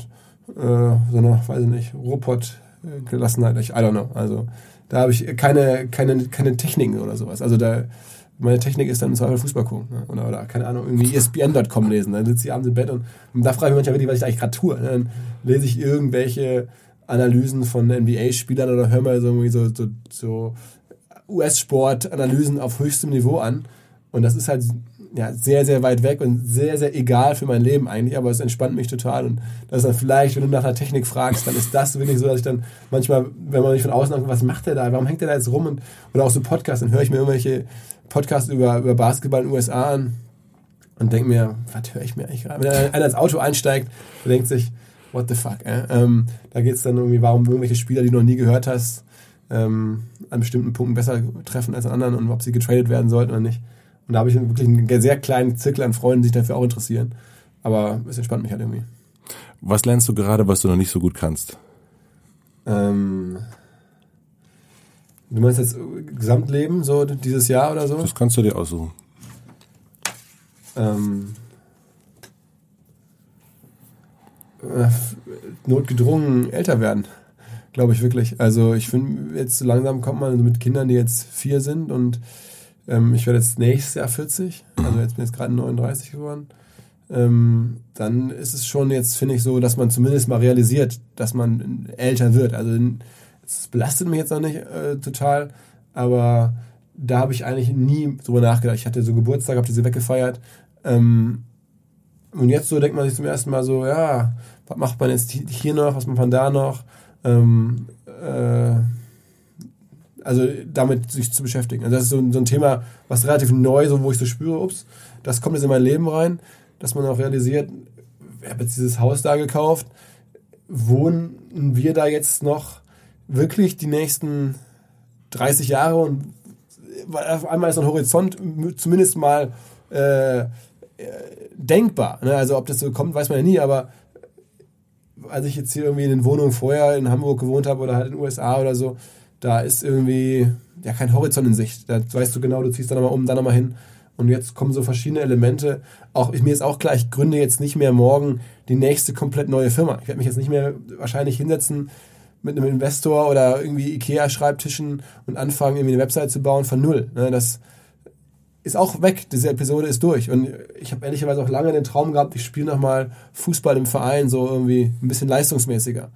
äh, so eine, weiß ich nicht, Robot-Gelassenheit. Ich, I don't know. Also da habe ich keine, keine, keine Techniken oder sowas. Also da, meine Technik ist dann im Zweifel Fußball gucken. Ne? Oder, oder, keine Ahnung, irgendwie ESPN.com lesen. Dann sitze ich abends im Bett und, und da frage ich mich manchmal wirklich, was ich da eigentlich gerade tue. Ne? Dann lese ich irgendwelche Analysen von NBA-Spielern oder höre mal so, irgendwie so, so, so US-Sport-Analysen auf höchstem Niveau an. Und das ist halt ja, sehr, sehr weit weg und sehr, sehr egal für mein Leben eigentlich, aber es entspannt mich total. Und das ist dann vielleicht, wenn du nach einer Technik fragst, dann ist das wirklich so, dass ich dann manchmal, wenn man mich von außen anguckt, was macht der da, warum hängt der da jetzt rum? Und, oder auch so Podcasts, dann höre ich mir irgendwelche Podcasts über, über Basketball in den USA an und denke mir, was höre ich mir eigentlich gerade? Wenn einer ins Auto einsteigt, denkt sich, what the fuck? Äh? Ähm, da geht es dann irgendwie, warum irgendwelche Spieler, die du noch nie gehört hast, ähm, an bestimmten Punkten besser treffen als an anderen und ob sie getradet werden sollten oder nicht. Und da habe ich wirklich einen sehr kleinen Zirkel an Freunden, die sich dafür auch interessieren. Aber es entspannt mich halt irgendwie. Was lernst du gerade, was du noch nicht so gut kannst? Ähm, du meinst jetzt Gesamtleben, so dieses Jahr oder so? Das kannst du dir aussuchen. Ähm, äh, notgedrungen älter werden, glaube ich wirklich. Also ich finde, jetzt so langsam kommt man mit Kindern, die jetzt vier sind und ähm, ich werde jetzt nächstes Jahr 40, also jetzt bin ich gerade 39 geworden. Ähm, dann ist es schon jetzt, finde ich, so, dass man zumindest mal realisiert, dass man älter wird. Also es belastet mich jetzt noch nicht äh, total, aber da habe ich eigentlich nie drüber nachgedacht. Ich hatte so Geburtstag, habe diese weggefeiert. Ähm, und jetzt so denkt man sich zum ersten Mal so, ja, was macht man jetzt hier noch, was macht man da noch? Ähm, äh, also damit sich zu beschäftigen. Also das ist so, so ein Thema, was relativ neu, so wo ich so spüre, ups, das kommt jetzt in mein Leben rein, dass man auch realisiert, ich habe jetzt dieses Haus da gekauft, wohnen wir da jetzt noch wirklich die nächsten 30 Jahre und auf einmal ist ein Horizont zumindest mal äh, denkbar. Ne? Also ob das so kommt, weiß man ja nie, aber als ich jetzt hier irgendwie in den Wohnungen vorher in Hamburg gewohnt habe oder halt in den USA oder so, da ist irgendwie ja kein Horizont in Sicht. Da weißt du genau, du ziehst da nochmal um, dann nochmal hin. Und jetzt kommen so verschiedene Elemente. Auch mir ist auch klar, ich gründe jetzt nicht mehr morgen die nächste komplett neue Firma. Ich werde mich jetzt nicht mehr wahrscheinlich hinsetzen mit einem Investor oder irgendwie Ikea-Schreibtischen und anfangen, irgendwie eine Website zu bauen von null. Ne, das ist auch weg. Diese Episode ist durch. Und ich habe ehrlicherweise auch lange den Traum gehabt, ich spiele nochmal Fußball im Verein, so irgendwie ein bisschen leistungsmäßiger.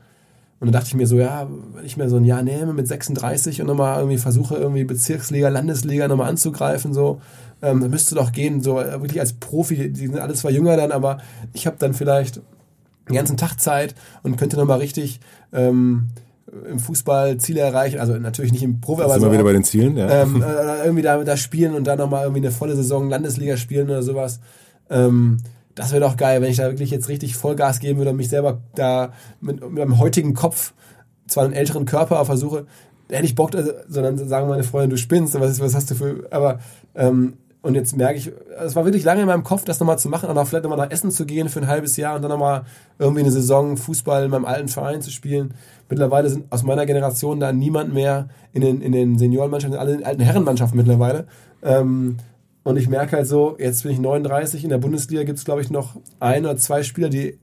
Und dann dachte ich mir so, ja, wenn ich mir so ein Jahr nehme mit 36 und nochmal irgendwie versuche, irgendwie Bezirksliga, Landesliga nochmal anzugreifen, so, ähm, müsste doch gehen, so wirklich als Profi, die sind alle zwar jünger dann, aber ich habe dann vielleicht den ganzen Tag Zeit und könnte nochmal richtig ähm, im Fußball Ziele erreichen, also natürlich nicht im Profi, aber so immer wieder bei den Zielen, ja. Ähm, äh, irgendwie da, da spielen und dann nochmal irgendwie eine volle Saison Landesliga spielen oder sowas. Ähm, das wäre doch geil, wenn ich da wirklich jetzt richtig Vollgas geben würde und mich selber da mit, mit einem heutigen Kopf, zwar einen älteren Körper, versuche, hätte ich Bock, also, sondern sagen meine Freunde, du spinnst, was, was hast du für, aber, ähm, und jetzt merke ich, es war wirklich lange in meinem Kopf, das nochmal zu machen und auch vielleicht nochmal nach Essen zu gehen für ein halbes Jahr und dann nochmal irgendwie eine Saison Fußball in meinem alten Verein zu spielen. Mittlerweile sind aus meiner Generation da niemand mehr in den, in den Seniorenmannschaften, alle in den alten Herrenmannschaften mittlerweile. Ähm, und ich merke halt so, jetzt bin ich 39, in der Bundesliga gibt es, glaube ich, noch ein oder zwei Spieler, die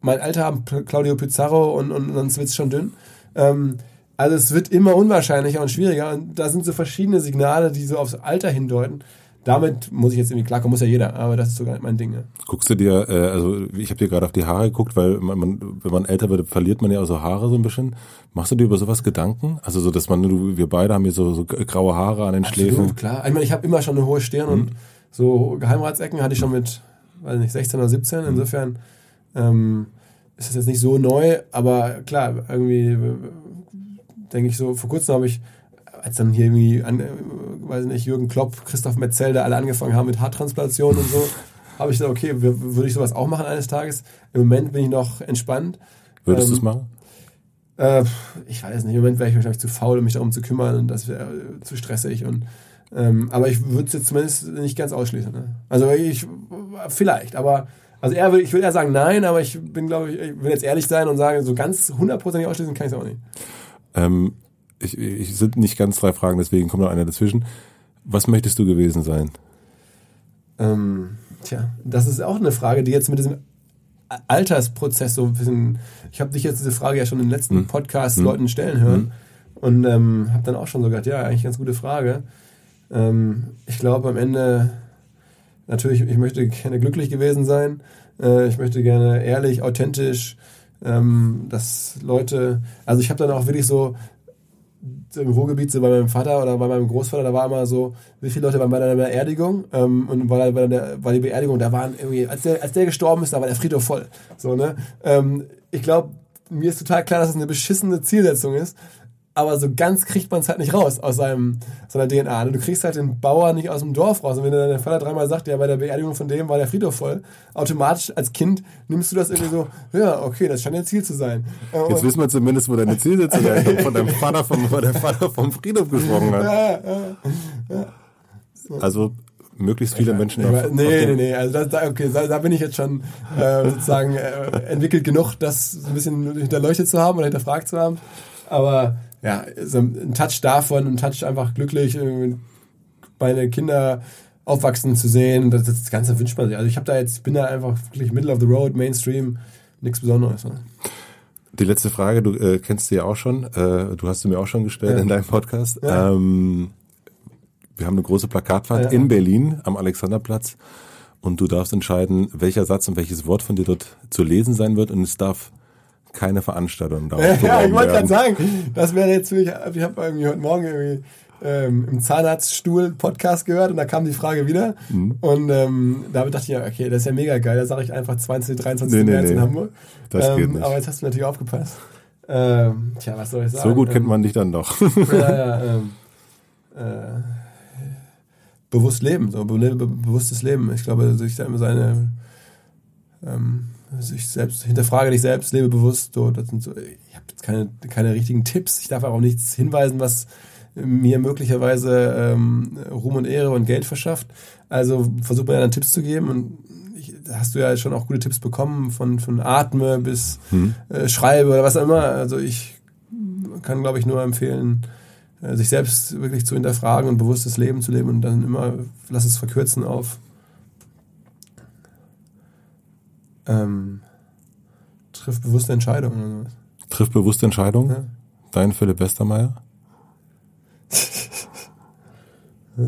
mein Alter haben, Claudio Pizarro und, und, und sonst wird es schon dünn. Ähm, also es wird immer unwahrscheinlicher und schwieriger und da sind so verschiedene Signale, die so aufs Alter hindeuten damit muss ich jetzt irgendwie klarkommen, muss ja jeder, aber das ist sogar mein Ding. Ja. Guckst du dir, äh, also ich habe dir gerade auf die Haare geguckt, weil man, man, wenn man älter wird, verliert man ja auch so Haare so ein bisschen. Machst du dir über sowas Gedanken? Also so, dass man, du, wir beide haben hier so, so graue Haare an den Absolut, Schläfen. klar. Ich meine, ich habe immer schon eine hohe Stirn mhm. und so Geheimratsecken hatte ich schon mit, weiß nicht, 16 oder 17. Mhm. Insofern ähm, ist das jetzt nicht so neu, aber klar, irgendwie denke ich so, vor kurzem habe ich als dann hier irgendwie, an, äh, weiß nicht, Jürgen Klopp, Christoph Metzelder alle angefangen haben mit Haartransplantation und so, (laughs) habe ich gesagt, okay, würde ich sowas auch machen eines Tages? Im Moment bin ich noch entspannt. Würdest ähm, du es machen? Äh, ich weiß nicht, im Moment wäre ich wahrscheinlich zu faul, um mich darum zu kümmern und das wäre äh, zu stressig und ähm, aber ich würde es jetzt zumindest nicht ganz ausschließen. Ne? Also ich vielleicht, aber also er ich würde eher sagen nein, aber ich bin glaube ich, ich will jetzt ehrlich sein und sagen, so ganz hundertprozentig ausschließen kann ich es auch nicht. Ähm, ich, ich sind nicht ganz drei Fragen, deswegen kommt noch einer dazwischen. Was möchtest du gewesen sein? Ähm, tja, das ist auch eine Frage, die jetzt mit diesem Altersprozess so ein bisschen. Ich habe dich jetzt diese Frage ja schon in den letzten hm. Podcasts hm. Leuten stellen hören hm. und ähm, habe dann auch schon so gedacht, ja, eigentlich ganz gute Frage. Ähm, ich glaube am Ende natürlich, ich möchte gerne glücklich gewesen sein. Äh, ich möchte gerne ehrlich, authentisch, ähm, dass Leute, also ich habe dann auch wirklich so im Ruhrgebiet so bei meinem Vater oder bei meinem Großvater, da war immer so, wie viele Leute waren bei der Beerdigung ähm, und bei der, bei der Beerdigung, da waren irgendwie, als der, als der gestorben ist, da war der Friedhof voll. So, ne? Ähm, ich glaube, mir ist total klar, dass es das eine beschissene Zielsetzung ist, aber so ganz kriegt man es halt nicht raus aus seinem, seiner DNA. Du kriegst halt den Bauer nicht aus dem Dorf raus. Und wenn dein Vater dreimal sagt, ja, bei der Beerdigung von dem war der Friedhof voll, automatisch als Kind nimmst du das irgendwie so, ja, okay, das scheint ein Ziel zu sein. Jetzt wissen wir zumindest, wo deine Zielsetzung (laughs) ist, von deinem Vater vom, wo der Vater vom Friedhof gesprochen hat. Ja, ja, ja. Also möglichst viele Menschen ich, auf, Nee, auf nee, nee, also da, okay, da, da bin ich jetzt schon äh, sozusagen äh, entwickelt genug, das ein bisschen hinterleuchtet zu haben oder hinterfragt zu haben. Aber ja, so ein Touch davon, ein Touch einfach glücklich, meine Kinder aufwachsen zu sehen. Das, das Ganze wünscht man sich. Also ich habe da jetzt, bin da einfach wirklich Middle of the Road, Mainstream, nichts Besonderes. Ne? Die letzte Frage, du äh, kennst sie ja auch schon, äh, du hast sie mir auch schon gestellt ja. in deinem Podcast. Ja. Ähm, wir haben eine große Plakatfahrt ja. in Berlin am Alexanderplatz und du darfst entscheiden, welcher Satz und welches Wort von dir dort zu lesen sein wird und es darf keine Veranstaltung da. (laughs) ja, ich wollte gerade sagen, das wäre jetzt für mich, ich habe irgendwie heute Morgen irgendwie ähm, im Zahnarztstuhl Podcast gehört und da kam die Frage wieder. Mhm. Und ähm, da dachte ich ja, okay, das ist ja mega geil. Da sage ich einfach 20, 23. Nee, nee, März nee. in Hamburg. Das ähm, geht nicht. Aber jetzt hast du natürlich aufgepasst. Ähm, tja, was soll ich sagen? So gut kennt man dich dann doch. ja, ja, (laughs) ähm, äh, bewusst leben, so be bewusstes Leben. Ich glaube, sich da immer seine ähm, sich selbst, hinterfrage dich selbst, lebe bewusst. So, das sind so, ich habe jetzt keine, keine richtigen Tipps. Ich darf auch nichts hinweisen, was mir möglicherweise ähm, Ruhm und Ehre und Geld verschafft. Also versucht man ja dann Tipps zu geben und ich, da hast du ja schon auch gute Tipps bekommen, von, von Atme bis hm. äh, Schreibe oder was auch immer. Also ich kann, glaube ich, nur empfehlen, äh, sich selbst wirklich zu hinterfragen und bewusstes Leben zu leben und dann immer, lass es verkürzen auf ähm, triff bewusste Entscheidungen. Triff bewusste Entscheidungen? Ja. Dein Philipp Westermeier? (laughs)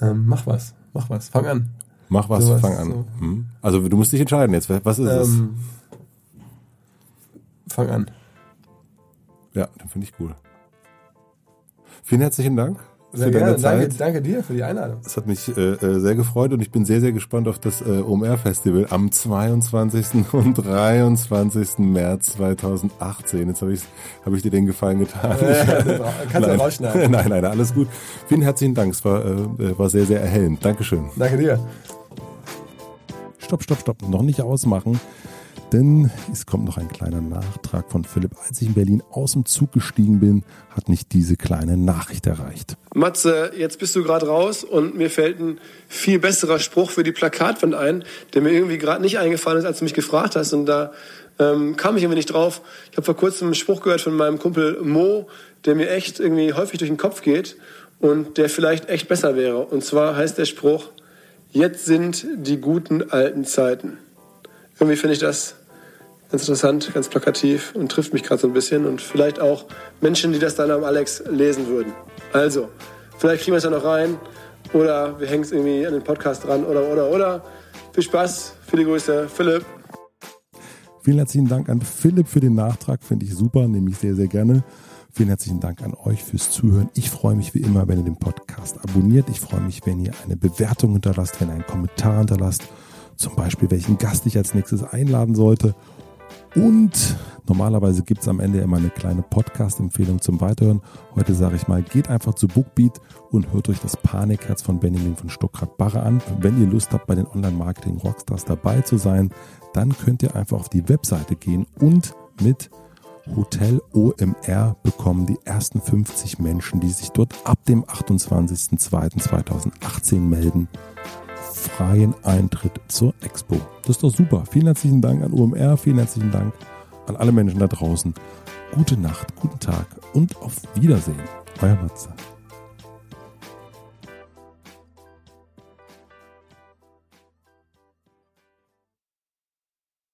ähm, mach was, mach was, fang an. Mach was, so fang an. So. Hm. Also du musst dich entscheiden jetzt. Was ist es? Ähm, fang an. Ja, dann finde ich cool. Vielen herzlichen Dank. Sehr gerne. Danke, danke, dir für die Einladung. Es hat mich äh, äh, sehr gefreut und ich bin sehr, sehr gespannt auf das äh, OMR-Festival am 22. (laughs) und 23. März 2018. Jetzt habe ich, hab ich dir den Gefallen getan. (laughs) Äh, kannst du rausschneiden. (laughs) Nein, nein, alles gut. Vielen herzlichen Dank. Es war, äh, äh, war sehr, sehr erhellend. Dankeschön. Danke dir. Stopp, stopp, stopp. Noch nicht ausmachen. Denn es kommt noch ein kleiner Nachtrag von Philipp. Als ich in Berlin aus dem Zug gestiegen bin, hat mich diese kleine Nachricht erreicht. Matze, jetzt bist du gerade raus und mir fällt ein viel besserer Spruch für die Plakatwand ein, der mir irgendwie gerade nicht eingefallen ist, als du mich gefragt hast. Und da ähm, kam ich irgendwie nicht drauf. Ich habe vor kurzem einen Spruch gehört von meinem Kumpel Mo, der mir echt irgendwie häufig durch den Kopf geht und der vielleicht echt besser wäre. Und zwar heißt der Spruch, jetzt sind die guten alten Zeiten. Irgendwie finde ich das ganz interessant, ganz plakativ und trifft mich gerade so ein bisschen und vielleicht auch Menschen, die das dann am Alex lesen würden. Also, vielleicht kriegen wir es ja noch rein oder wir hängen es irgendwie an den Podcast dran oder, oder, oder. Viel Spaß, viele Grüße, Philipp. Vielen herzlichen Dank an Philipp für den Nachtrag, finde ich super, nehme ich sehr, sehr gerne. Vielen herzlichen Dank an euch fürs Zuhören. Ich freue mich wie immer, wenn ihr den Podcast abonniert. Ich freue mich, wenn ihr eine Bewertung hinterlasst, wenn ihr einen Kommentar hinterlasst. Zum Beispiel, welchen Gast ich als nächstes einladen sollte und normalerweise gibt es am Ende immer eine kleine Podcast-Empfehlung zum Weiterhören. Heute sage ich mal, geht einfach zu Bookbeat und hört euch das Panikherz von Benjamin von Stuckrad-Barre an. Wenn ihr Lust habt, bei den Online-Marketing-Rockstars dabei zu sein, dann könnt ihr einfach auf die Webseite gehen und mit Hotel OMR bekommen die ersten 50 Menschen, die sich dort ab dem 28.02.2018 melden, freien Eintritt zur Expo. Das ist doch super. Vielen herzlichen Dank an UMR, vielen herzlichen Dank an alle Menschen da draußen. Gute Nacht, guten Tag und auf Wiedersehen. Euer Matze.